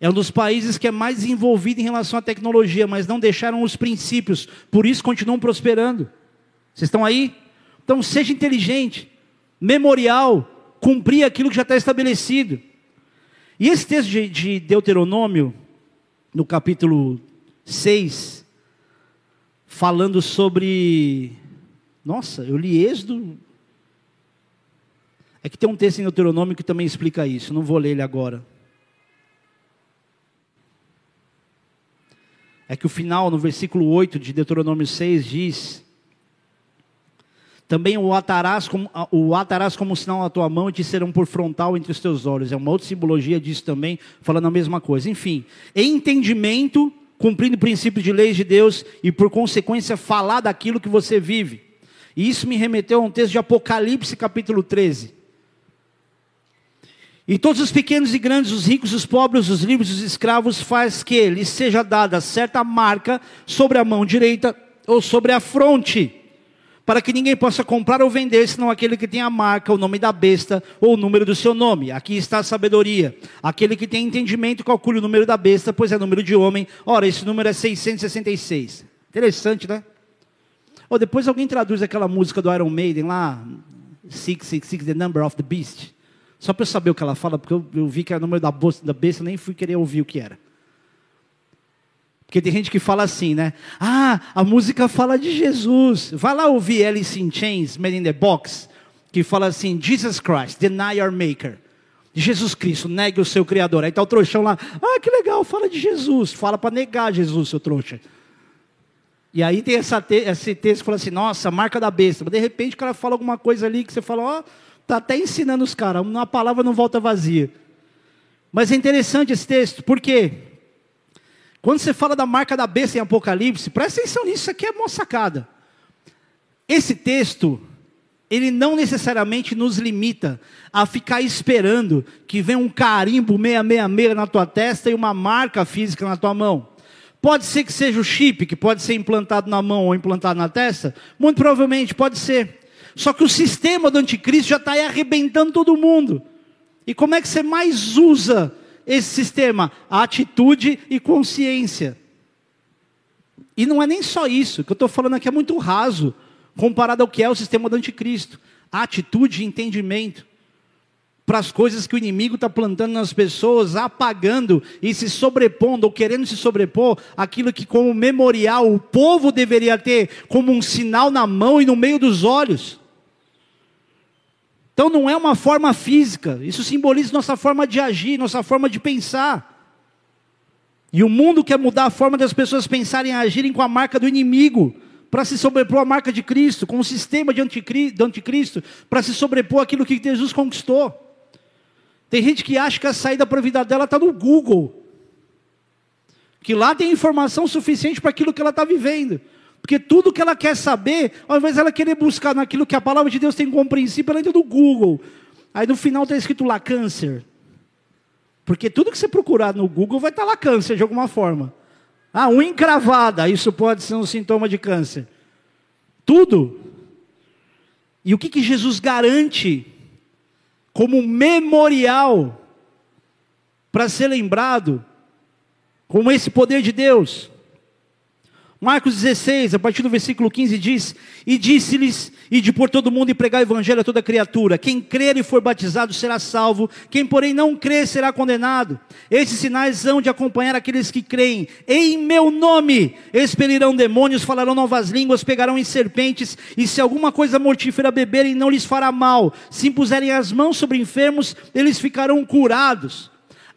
É um dos países que é mais desenvolvido em relação à tecnologia, mas não deixaram os princípios, por isso continuam prosperando. Vocês estão aí? Então seja inteligente, memorial, cumprir aquilo que já está estabelecido. E esse texto de Deuteronômio, no capítulo 6, falando sobre. Nossa, eu li Êxodo. É que tem um texto em Deuteronômio que também explica isso, não vou ler ele agora. é que o final, no versículo 8 de Deuteronômio 6, diz: Também o atarás como, o atarás como sinal na tua mão e te serão por frontal entre os teus olhos. É uma outra simbologia disso também, falando a mesma coisa. Enfim, entendimento, cumprindo o princípio de leis de Deus e por consequência falar daquilo que você vive. E isso me remeteu a um texto de Apocalipse, capítulo 13. E todos os pequenos e grandes, os ricos, os pobres, os livres, os escravos, faz que lhes seja dada certa marca sobre a mão direita ou sobre a fronte, para que ninguém possa comprar ou vender, senão aquele que tem a marca, o nome da besta ou o número do seu nome. Aqui está a sabedoria. Aquele que tem entendimento, calcule o número da besta, pois é número de homem. Ora, esse número é 666. Interessante, né? Ou depois alguém traduz aquela música do Iron Maiden lá, 666, The Number of the Beast. Só para eu saber o que ela fala, porque eu, eu vi que era o número da, bolsa, da besta, nem fui querer ouvir o que era. Porque tem gente que fala assim, né? Ah, a música fala de Jesus. Vai lá ouvir Alice in Chains, Made in the Box, que fala assim: Jesus Christ, deny your maker. Jesus Cristo, negue o seu Criador. Aí está o trouxão lá, ah, que legal, fala de Jesus. Fala para negar Jesus, seu trouxa. E aí tem essa te esse texto que fala assim, nossa, marca da besta. Mas de repente o cara fala alguma coisa ali que você fala, ó, oh, Está até ensinando os caras, uma palavra não volta vazia. Mas é interessante esse texto, porque quando você fala da marca da besta em Apocalipse, presta atenção nisso, isso aqui é uma sacada. Esse texto, ele não necessariamente nos limita a ficar esperando que venha um carimbo 666 na tua testa e uma marca física na tua mão. Pode ser que seja o chip, que pode ser implantado na mão ou implantado na testa, muito provavelmente pode ser. Só que o sistema do anticristo já está aí arrebentando todo mundo. E como é que você mais usa esse sistema? A atitude e consciência. E não é nem só isso, o que eu estou falando aqui é muito raso, comparado ao que é o sistema do anticristo. A atitude e entendimento para as coisas que o inimigo está plantando nas pessoas, apagando e se sobrepondo, ou querendo se sobrepor, aquilo que, como memorial, o povo deveria ter como um sinal na mão e no meio dos olhos. Então não é uma forma física, isso simboliza nossa forma de agir, nossa forma de pensar. E o mundo quer mudar a forma das pessoas pensarem e agirem com a marca do inimigo, para se sobrepor à marca de Cristo, com o sistema de do anticristo, para se sobrepor aquilo que Jesus conquistou. Tem gente que acha que a saída para a vida dela está no Google, que lá tem informação suficiente para aquilo que ela está vivendo. Porque tudo que ela quer saber, ao invés dela querer buscar naquilo que a palavra de Deus tem como princípio, ela entra no Google. Aí no final está escrito lá câncer. Porque tudo que você procurar no Google vai estar tá lá câncer de alguma forma. Ah, unha encravada, isso pode ser um sintoma de câncer. Tudo. E o que, que Jesus garante como memorial para ser lembrado com esse poder de Deus? Marcos 16, a partir do versículo 15 diz: E disse-lhes: E de por todo mundo e pregar o evangelho a toda criatura. Quem crer e for batizado será salvo, quem porém não crer será condenado. Esses sinais hão de acompanhar aqueles que creem. Em meu nome expelirão demônios, falarão novas línguas, pegarão em serpentes, e se alguma coisa mortífera beberem, não lhes fará mal. Se impuserem as mãos sobre enfermos, eles ficarão curados.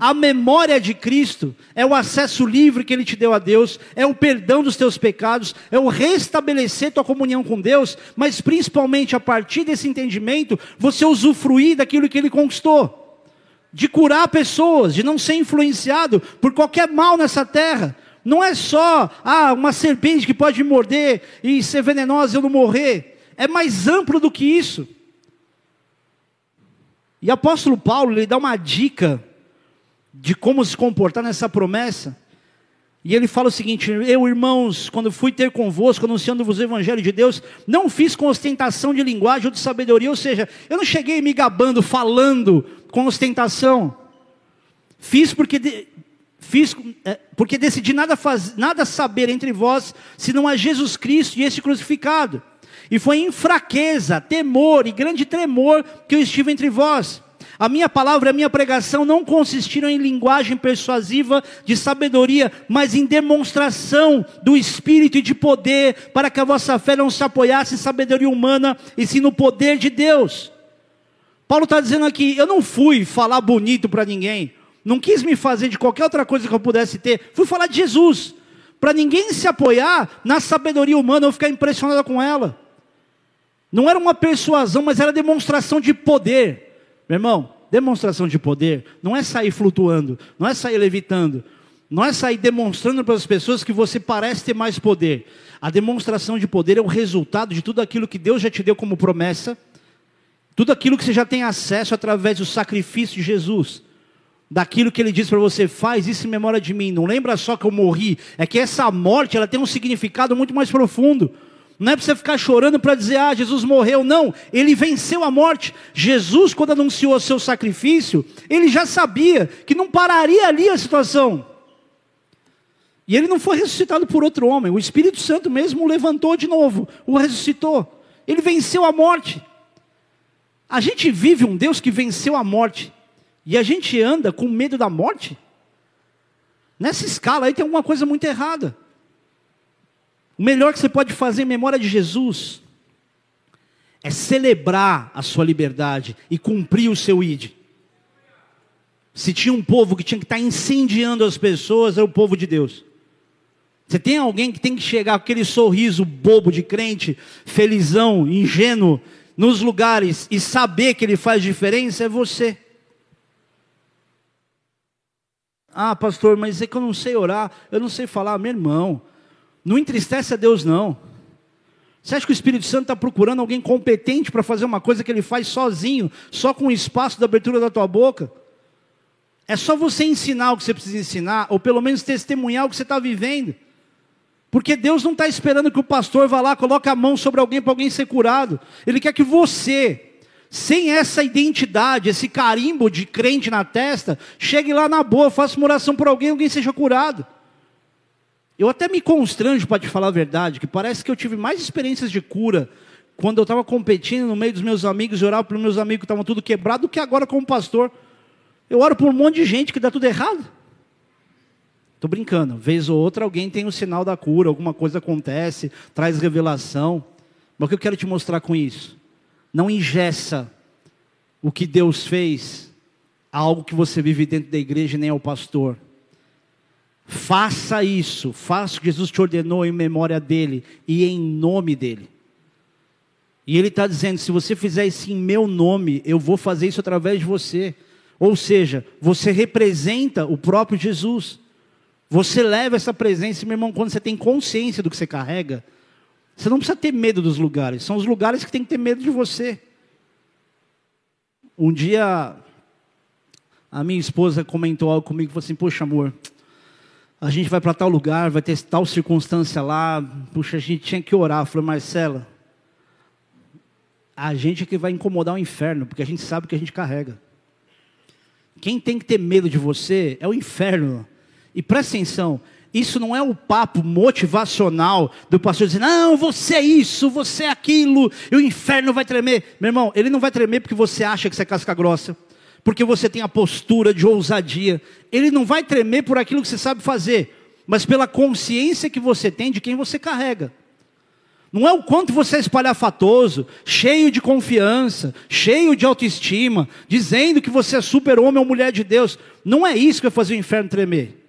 A memória de Cristo é o acesso livre que Ele te deu a Deus, é o perdão dos teus pecados, é o restabelecer tua comunhão com Deus, mas principalmente a partir desse entendimento, você usufruir daquilo que Ele conquistou, de curar pessoas, de não ser influenciado por qualquer mal nessa terra. Não é só ah, uma serpente que pode me morder e ser venenosa e eu não morrer. É mais amplo do que isso. E apóstolo Paulo, ele dá uma dica de como se comportar nessa promessa. E ele fala o seguinte: Eu, irmãos, quando fui ter convosco, anunciando-vos o evangelho de Deus, não fiz com ostentação de linguagem ou de sabedoria, ou seja, eu não cheguei me gabando, falando com ostentação. Fiz porque, de, fiz, é, porque decidi nada, faz, nada saber entre vós, senão a Jesus Cristo e esse crucificado. E foi em fraqueza, temor e grande tremor que eu estive entre vós. A minha palavra e a minha pregação não consistiram em linguagem persuasiva de sabedoria, mas em demonstração do Espírito e de poder, para que a vossa fé não se apoiasse em sabedoria humana, e sim no poder de Deus. Paulo está dizendo aqui: eu não fui falar bonito para ninguém, não quis me fazer de qualquer outra coisa que eu pudesse ter, fui falar de Jesus, para ninguém se apoiar na sabedoria humana ou ficar impressionado com ela. Não era uma persuasão, mas era demonstração de poder. Meu irmão, demonstração de poder não é sair flutuando, não é sair levitando, não é sair demonstrando para as pessoas que você parece ter mais poder. A demonstração de poder é o resultado de tudo aquilo que Deus já te deu como promessa, tudo aquilo que você já tem acesso através do sacrifício de Jesus. Daquilo que ele diz para você, faz isso em memória de mim. Não lembra só que eu morri, é que essa morte ela tem um significado muito mais profundo. Não é para você ficar chorando para dizer, ah, Jesus morreu. Não, ele venceu a morte. Jesus, quando anunciou o seu sacrifício, ele já sabia que não pararia ali a situação. E ele não foi ressuscitado por outro homem. O Espírito Santo mesmo o levantou de novo, o ressuscitou. Ele venceu a morte. A gente vive um Deus que venceu a morte. E a gente anda com medo da morte? Nessa escala aí tem alguma coisa muito errada. O melhor que você pode fazer em memória de Jesus é celebrar a sua liberdade e cumprir o seu id. Se tinha um povo que tinha que estar incendiando as pessoas, é o povo de Deus. Você tem alguém que tem que chegar com aquele sorriso bobo de crente, felizão, ingênuo, nos lugares e saber que ele faz diferença, é você. Ah, pastor, mas é que eu não sei orar, eu não sei falar, meu irmão. Não entristece a Deus, não. Você acha que o Espírito Santo está procurando alguém competente para fazer uma coisa que ele faz sozinho, só com o espaço da abertura da tua boca? É só você ensinar o que você precisa ensinar, ou pelo menos testemunhar o que você está vivendo. Porque Deus não está esperando que o pastor vá lá, coloque a mão sobre alguém para alguém ser curado. Ele quer que você, sem essa identidade, esse carimbo de crente na testa, chegue lá na boa, faça uma oração por alguém, alguém seja curado. Eu até me constranjo para te falar a verdade, que parece que eu tive mais experiências de cura quando eu estava competindo no meio dos meus amigos e orava para os meus amigos que estavam tudo quebrado do que agora como pastor. Eu oro por um monte de gente que dá tudo errado. Estou brincando, vez ou outra alguém tem o um sinal da cura, alguma coisa acontece, traz revelação. Mas o que eu quero te mostrar com isso? Não ingessa o que Deus fez a algo que você vive dentro da igreja nem ao pastor. Faça isso, faça o que Jesus te ordenou em memória dele e em nome dele. E ele está dizendo: se você fizer isso em meu nome, eu vou fazer isso através de você. Ou seja, você representa o próprio Jesus. Você leva essa presença, meu irmão, quando você tem consciência do que você carrega. Você não precisa ter medo dos lugares, são os lugares que tem que ter medo de você. Um dia, a minha esposa comentou algo comigo, falou assim: Poxa, amor, a gente vai para tal lugar, vai ter tal circunstância lá, puxa, a gente tinha que orar. Eu falei, Marcela, a gente é que vai incomodar o inferno, porque a gente sabe o que a gente carrega. Quem tem que ter medo de você é o inferno. E presta atenção, isso não é o papo motivacional do pastor dizendo, não, você é isso, você é aquilo, e o inferno vai tremer. Meu irmão, ele não vai tremer porque você acha que você é casca grossa porque você tem a postura de ousadia. Ele não vai tremer por aquilo que você sabe fazer, mas pela consciência que você tem de quem você carrega. Não é o quanto você é espalhafatoso, cheio de confiança, cheio de autoestima, dizendo que você é super-homem ou mulher de Deus. Não é isso que vai fazer o inferno tremer.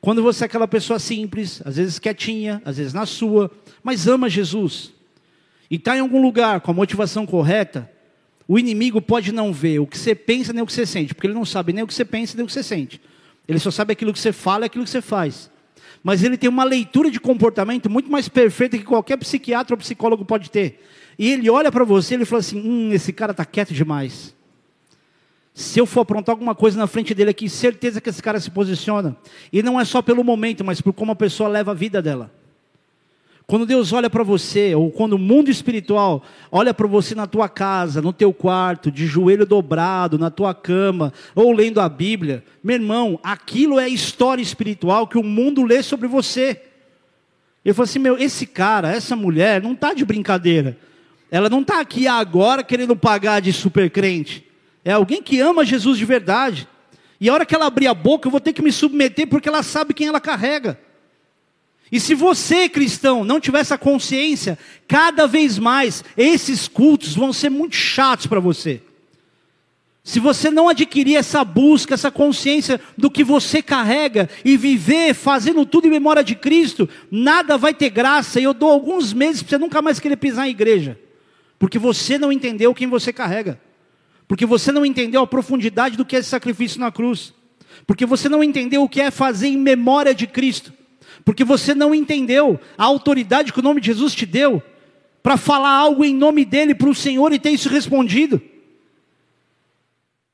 Quando você é aquela pessoa simples, às vezes quietinha, às vezes na sua, mas ama Jesus, e está em algum lugar com a motivação correta, o inimigo pode não ver o que você pensa nem o que você sente, porque ele não sabe nem o que você pensa nem o que você sente. Ele só sabe aquilo que você fala e aquilo que você faz. Mas ele tem uma leitura de comportamento muito mais perfeita que qualquer psiquiatra ou psicólogo pode ter. E ele olha para você e ele fala assim: hum, esse cara está quieto demais. Se eu for aprontar alguma coisa na frente dele aqui, certeza que esse cara se posiciona. E não é só pelo momento, mas por como a pessoa leva a vida dela. Quando Deus olha para você, ou quando o mundo espiritual olha para você na tua casa, no teu quarto, de joelho dobrado, na tua cama, ou lendo a Bíblia, meu irmão, aquilo é história espiritual que o mundo lê sobre você. Ele falou assim: meu, esse cara, essa mulher, não está de brincadeira. Ela não está aqui agora querendo pagar de super crente. É alguém que ama Jesus de verdade. E a hora que ela abrir a boca, eu vou ter que me submeter porque ela sabe quem ela carrega. E se você, cristão, não tiver essa consciência, cada vez mais esses cultos vão ser muito chatos para você. Se você não adquirir essa busca, essa consciência do que você carrega e viver fazendo tudo em memória de Cristo, nada vai ter graça. E eu dou alguns meses para você nunca mais querer pisar em igreja, porque você não entendeu quem você carrega, porque você não entendeu a profundidade do que é esse sacrifício na cruz, porque você não entendeu o que é fazer em memória de Cristo, porque você não entendeu a autoridade que o nome de Jesus te deu para falar algo em nome dele para o Senhor e ter isso respondido.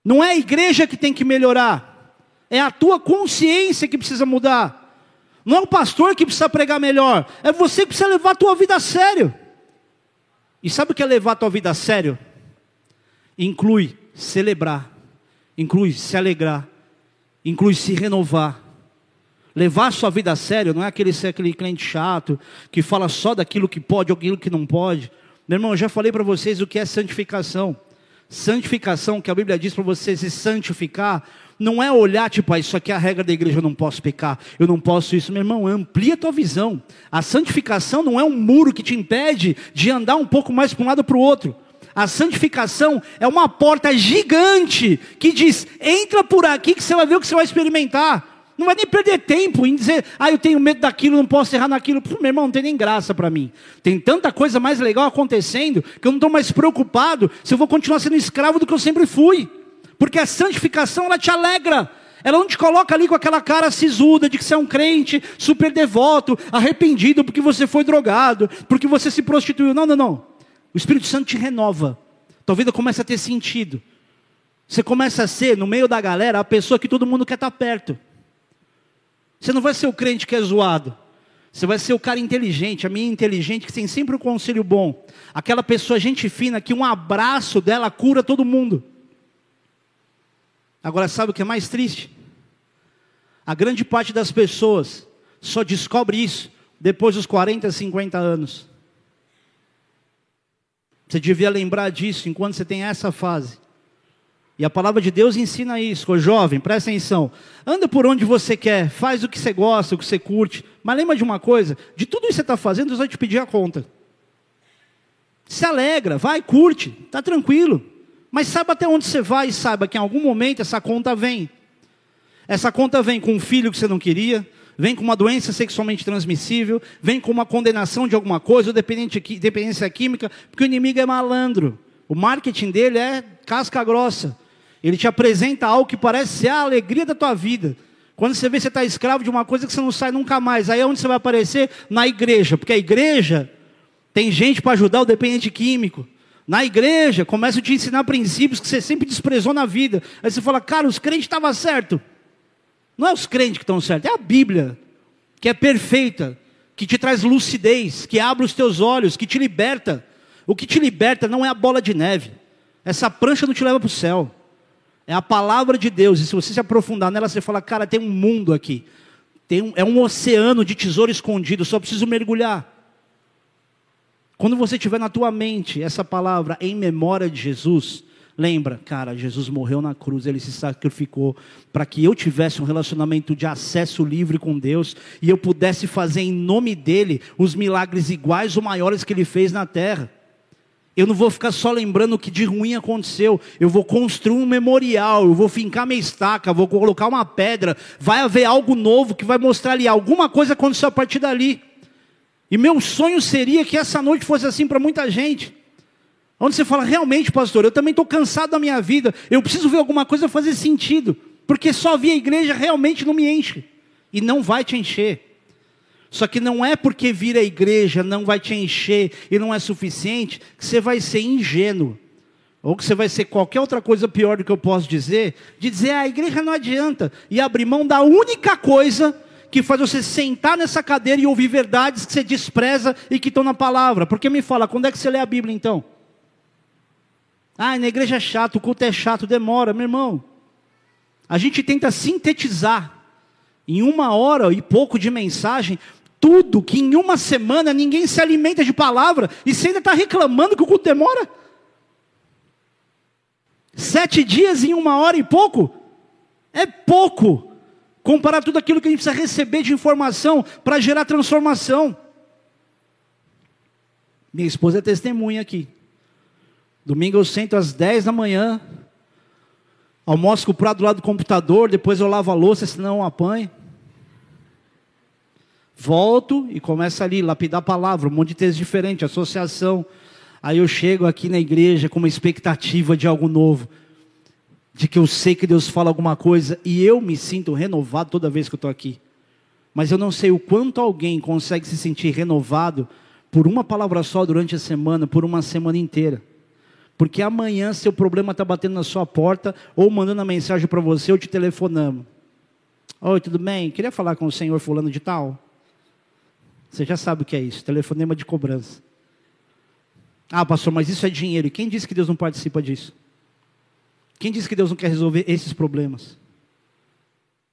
Não é a igreja que tem que melhorar, é a tua consciência que precisa mudar. Não é o pastor que precisa pregar melhor, é você que precisa levar a tua vida a sério. E sabe o que é levar a tua vida a sério? Inclui celebrar, inclui se alegrar, inclui se renovar. Levar sua vida a sério não é aquele ser aquele cliente chato que fala só daquilo que pode ou aquilo que não pode. Meu irmão, eu já falei para vocês o que é santificação. Santificação, que a Bíblia diz para você se santificar, não é olhar tipo, ah, isso aqui é a regra da igreja, eu não posso pecar, eu não posso isso. Meu irmão, amplia a tua visão. A santificação não é um muro que te impede de andar um pouco mais para um lado para o outro. A santificação é uma porta gigante que diz: entra por aqui que você vai ver o que você vai experimentar. Não vai nem perder tempo em dizer, ah, eu tenho medo daquilo, não posso errar naquilo. Pô, meu irmão, não tem nem graça para mim. Tem tanta coisa mais legal acontecendo que eu não estou mais preocupado se eu vou continuar sendo escravo do que eu sempre fui. Porque a santificação, ela te alegra. Ela não te coloca ali com aquela cara sisuda de que você é um crente super devoto, arrependido porque você foi drogado, porque você se prostituiu. Não, não, não. O Espírito Santo te renova. Tua vida começa a ter sentido. Você começa a ser, no meio da galera, a pessoa que todo mundo quer estar perto. Você não vai ser o crente que é zoado. Você vai ser o cara inteligente, a minha inteligente, que tem sempre um conselho bom. Aquela pessoa, gente fina, que um abraço dela cura todo mundo. Agora, sabe o que é mais triste? A grande parte das pessoas só descobre isso depois dos 40, 50 anos. Você devia lembrar disso enquanto você tem essa fase. E a palavra de Deus ensina isso. Ô jovem, presta atenção. Anda por onde você quer, faz o que você gosta, o que você curte. Mas lembra de uma coisa: de tudo isso que você está fazendo, Deus vai te pedir a conta. Se alegra, vai, curte, está tranquilo. Mas saiba até onde você vai e saiba que em algum momento essa conta vem. Essa conta vem com um filho que você não queria, vem com uma doença sexualmente transmissível, vem com uma condenação de alguma coisa, ou dependência química, porque o inimigo é malandro. O marketing dele é casca grossa. Ele te apresenta algo que parece ser a alegria da tua vida. Quando você vê que você está escravo de uma coisa que você não sai nunca mais, aí é onde você vai aparecer? Na igreja, porque a igreja tem gente para ajudar o dependente químico. Na igreja, começa a te ensinar princípios que você sempre desprezou na vida. Aí você fala, cara, os crentes estavam certos. Não é os crentes que estão certos, é a Bíblia, que é perfeita, que te traz lucidez, que abre os teus olhos, que te liberta. O que te liberta não é a bola de neve. Essa prancha não te leva para o céu. É a palavra de Deus. E se você se aprofundar nela, você fala, cara, tem um mundo aqui. Tem um, é um oceano de tesouro escondido, só preciso mergulhar. Quando você tiver na tua mente essa palavra em memória de Jesus, lembra, cara, Jesus morreu na cruz, ele se sacrificou para que eu tivesse um relacionamento de acesso livre com Deus e eu pudesse fazer em nome dele os milagres iguais ou maiores que ele fez na terra. Eu não vou ficar só lembrando o que de ruim aconteceu. Eu vou construir um memorial, eu vou fincar minha estaca, vou colocar uma pedra. Vai haver algo novo que vai mostrar ali. Alguma coisa aconteceu a partir dali. E meu sonho seria que essa noite fosse assim para muita gente. Onde você fala, realmente, pastor, eu também estou cansado da minha vida. Eu preciso ver alguma coisa fazer sentido. Porque só vir a igreja realmente não me enche. E não vai te encher. Só que não é porque vir à igreja não vai te encher e não é suficiente que você vai ser ingênuo. ou que você vai ser qualquer outra coisa pior do que eu posso dizer, de dizer, ah, a igreja não adianta, e abrir mão da única coisa que faz você sentar nessa cadeira e ouvir verdades que você despreza e que estão na palavra. Porque me fala, quando é que você lê a Bíblia então? Ah, na igreja é chato, o culto é chato, demora, meu irmão. A gente tenta sintetizar em uma hora e pouco de mensagem tudo que em uma semana ninguém se alimenta de palavra e você ainda está reclamando que o culto demora. Sete dias em uma hora e pouco é pouco comparar tudo aquilo que a gente precisa receber de informação para gerar transformação. Minha esposa é testemunha aqui. Domingo eu sento às 10 da manhã, almoço com o prato do lado do computador, depois eu lavo a louça, senão eu apanho. Volto e começo ali, lapidar a palavra, um monte de texto diferente, associação. Aí eu chego aqui na igreja com uma expectativa de algo novo de que eu sei que Deus fala alguma coisa e eu me sinto renovado toda vez que eu estou aqui. Mas eu não sei o quanto alguém consegue se sentir renovado por uma palavra só durante a semana, por uma semana inteira. Porque amanhã seu problema está batendo na sua porta, ou mandando uma mensagem para você, ou te telefonando. Oi, tudo bem? Queria falar com o senhor fulano de tal. Você já sabe o que é isso, telefonema de cobrança. Ah, pastor, mas isso é dinheiro. E quem disse que Deus não participa disso? Quem disse que Deus não quer resolver esses problemas?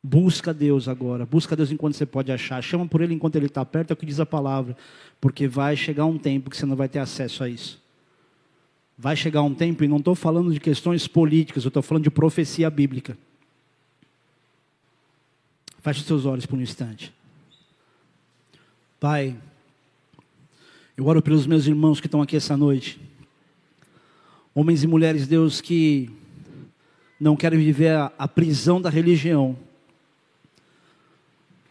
Busca Deus agora, busca Deus enquanto você pode achar, chama por Ele enquanto Ele está perto, é o que diz a palavra, porque vai chegar um tempo que você não vai ter acesso a isso. Vai chegar um tempo, e não estou falando de questões políticas, eu estou falando de profecia bíblica. Feche os seus olhos por um instante. Pai, eu oro pelos meus irmãos que estão aqui essa noite. Homens e mulheres, Deus, que não querem viver a, a prisão da religião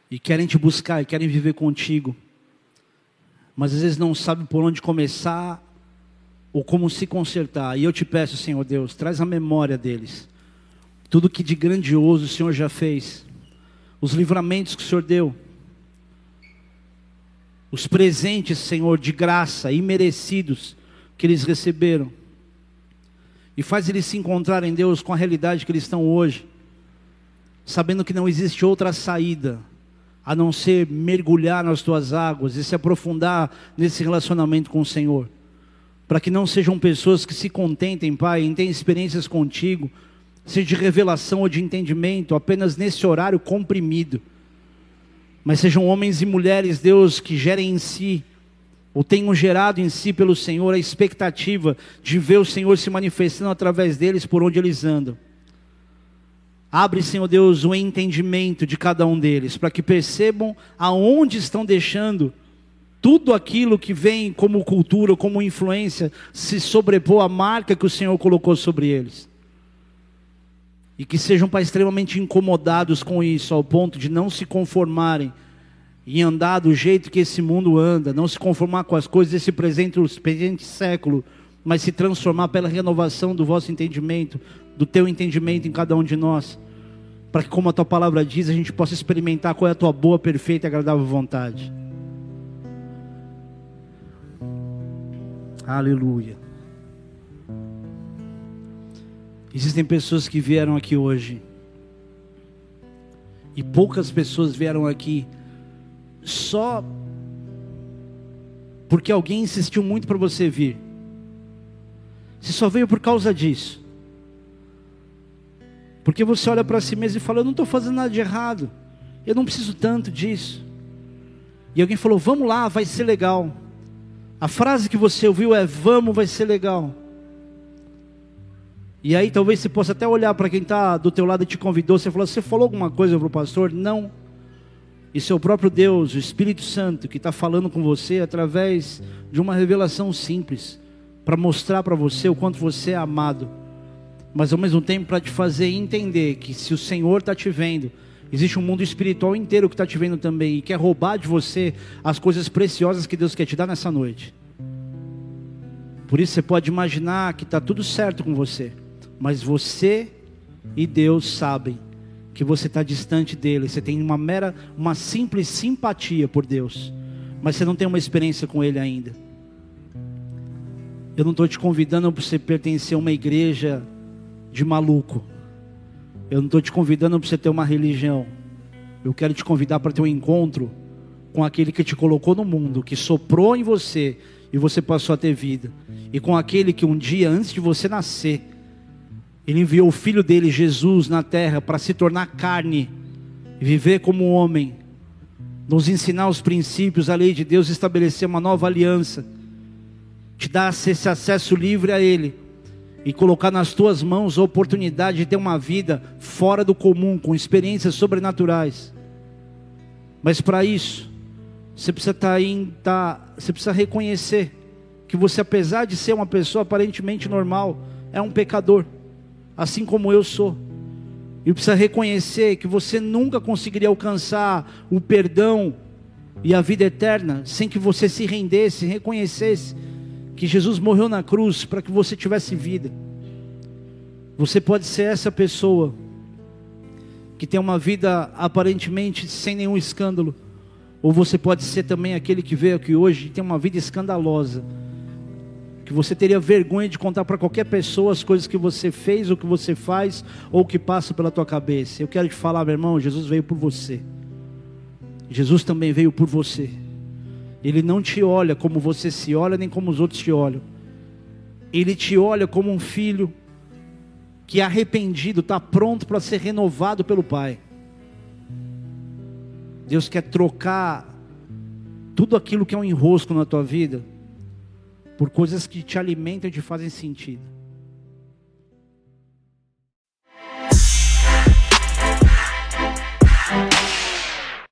e querem te buscar e querem viver contigo, mas às vezes não sabem por onde começar ou como se consertar. E eu te peço, Senhor Deus, traz a memória deles, tudo que de grandioso o Senhor já fez, os livramentos que o Senhor deu, os presentes, Senhor, de graça, imerecidos, que eles receberam e faz eles se encontrarem, Deus, com a realidade que eles estão hoje, sabendo que não existe outra saída a não ser mergulhar nas tuas águas e se aprofundar nesse relacionamento com o Senhor. Para que não sejam pessoas que se contentem, Pai, em ter experiências contigo, seja de revelação ou de entendimento, apenas nesse horário comprimido. Mas sejam homens e mulheres, Deus, que gerem em si ou tenham gerado em si pelo Senhor a expectativa de ver o Senhor se manifestando através deles por onde eles andam. Abre, Senhor Deus, o entendimento de cada um deles, para que percebam aonde estão deixando tudo aquilo que vem como cultura, como influência, se sobrepor à marca que o Senhor colocou sobre eles. E que sejam, Pai, extremamente incomodados com isso, ao ponto de não se conformarem em andar do jeito que esse mundo anda, não se conformar com as coisas desse presente, presente século, mas se transformar pela renovação do vosso entendimento, do teu entendimento em cada um de nós, para que, como a tua palavra diz, a gente possa experimentar qual é a tua boa, perfeita e agradável vontade. Aleluia. Existem pessoas que vieram aqui hoje, e poucas pessoas vieram aqui só porque alguém insistiu muito para você vir. Você só veio por causa disso. Porque você olha para si mesmo e fala: Eu não estou fazendo nada de errado. Eu não preciso tanto disso. E alguém falou: Vamos lá, vai ser legal. A frase que você ouviu é: Vamos, vai ser legal. E aí talvez você possa até olhar para quem está do teu lado e te convidou. Você falou: Você falou alguma coisa para o pastor? Não. Isso é o próprio Deus, o Espírito Santo, que está falando com você através de uma revelação simples, para mostrar para você o quanto você é amado, mas ao mesmo tempo para te fazer entender que se o Senhor está te vendo, existe um mundo espiritual inteiro que está te vendo também e quer roubar de você as coisas preciosas que Deus quer te dar nessa noite. Por isso você pode imaginar que está tudo certo com você, mas você e Deus sabem que você está distante dele, você tem uma mera, uma simples simpatia por Deus, mas você não tem uma experiência com ele ainda. Eu não estou te convidando para você pertencer a uma igreja de maluco. Eu não estou te convidando para você ter uma religião. Eu quero te convidar para ter um encontro com aquele que te colocou no mundo, que soprou em você e você passou a ter vida. E com aquele que um dia, antes de você nascer, ele enviou o filho dele, Jesus, na terra para se tornar carne, viver como homem, nos ensinar os princípios, a lei de Deus, estabelecer uma nova aliança, te dar esse acesso livre a Ele e colocar nas tuas mãos a oportunidade de ter uma vida fora do comum, com experiências sobrenaturais. Mas para isso, você precisa estar tá em, tá, você precisa reconhecer que você, apesar de ser uma pessoa aparentemente normal, é um pecador, assim como eu sou. E precisa reconhecer que você nunca conseguiria alcançar o perdão e a vida eterna sem que você se rendesse, reconhecesse que Jesus morreu na cruz para que você tivesse vida. Você pode ser essa pessoa que tem uma vida aparentemente sem nenhum escândalo, ou você pode ser também aquele que veio aqui hoje e tem uma vida escandalosa, que você teria vergonha de contar para qualquer pessoa as coisas que você fez, ou que você faz, ou que passa pela tua cabeça. Eu quero te falar, meu irmão, Jesus veio por você. Jesus também veio por você. Ele não te olha como você se olha, nem como os outros te olham. Ele te olha como um filho que arrependido, está pronto para ser renovado pelo Pai. Deus quer trocar tudo aquilo que é um enrosco na tua vida por coisas que te alimentam e te fazem sentido.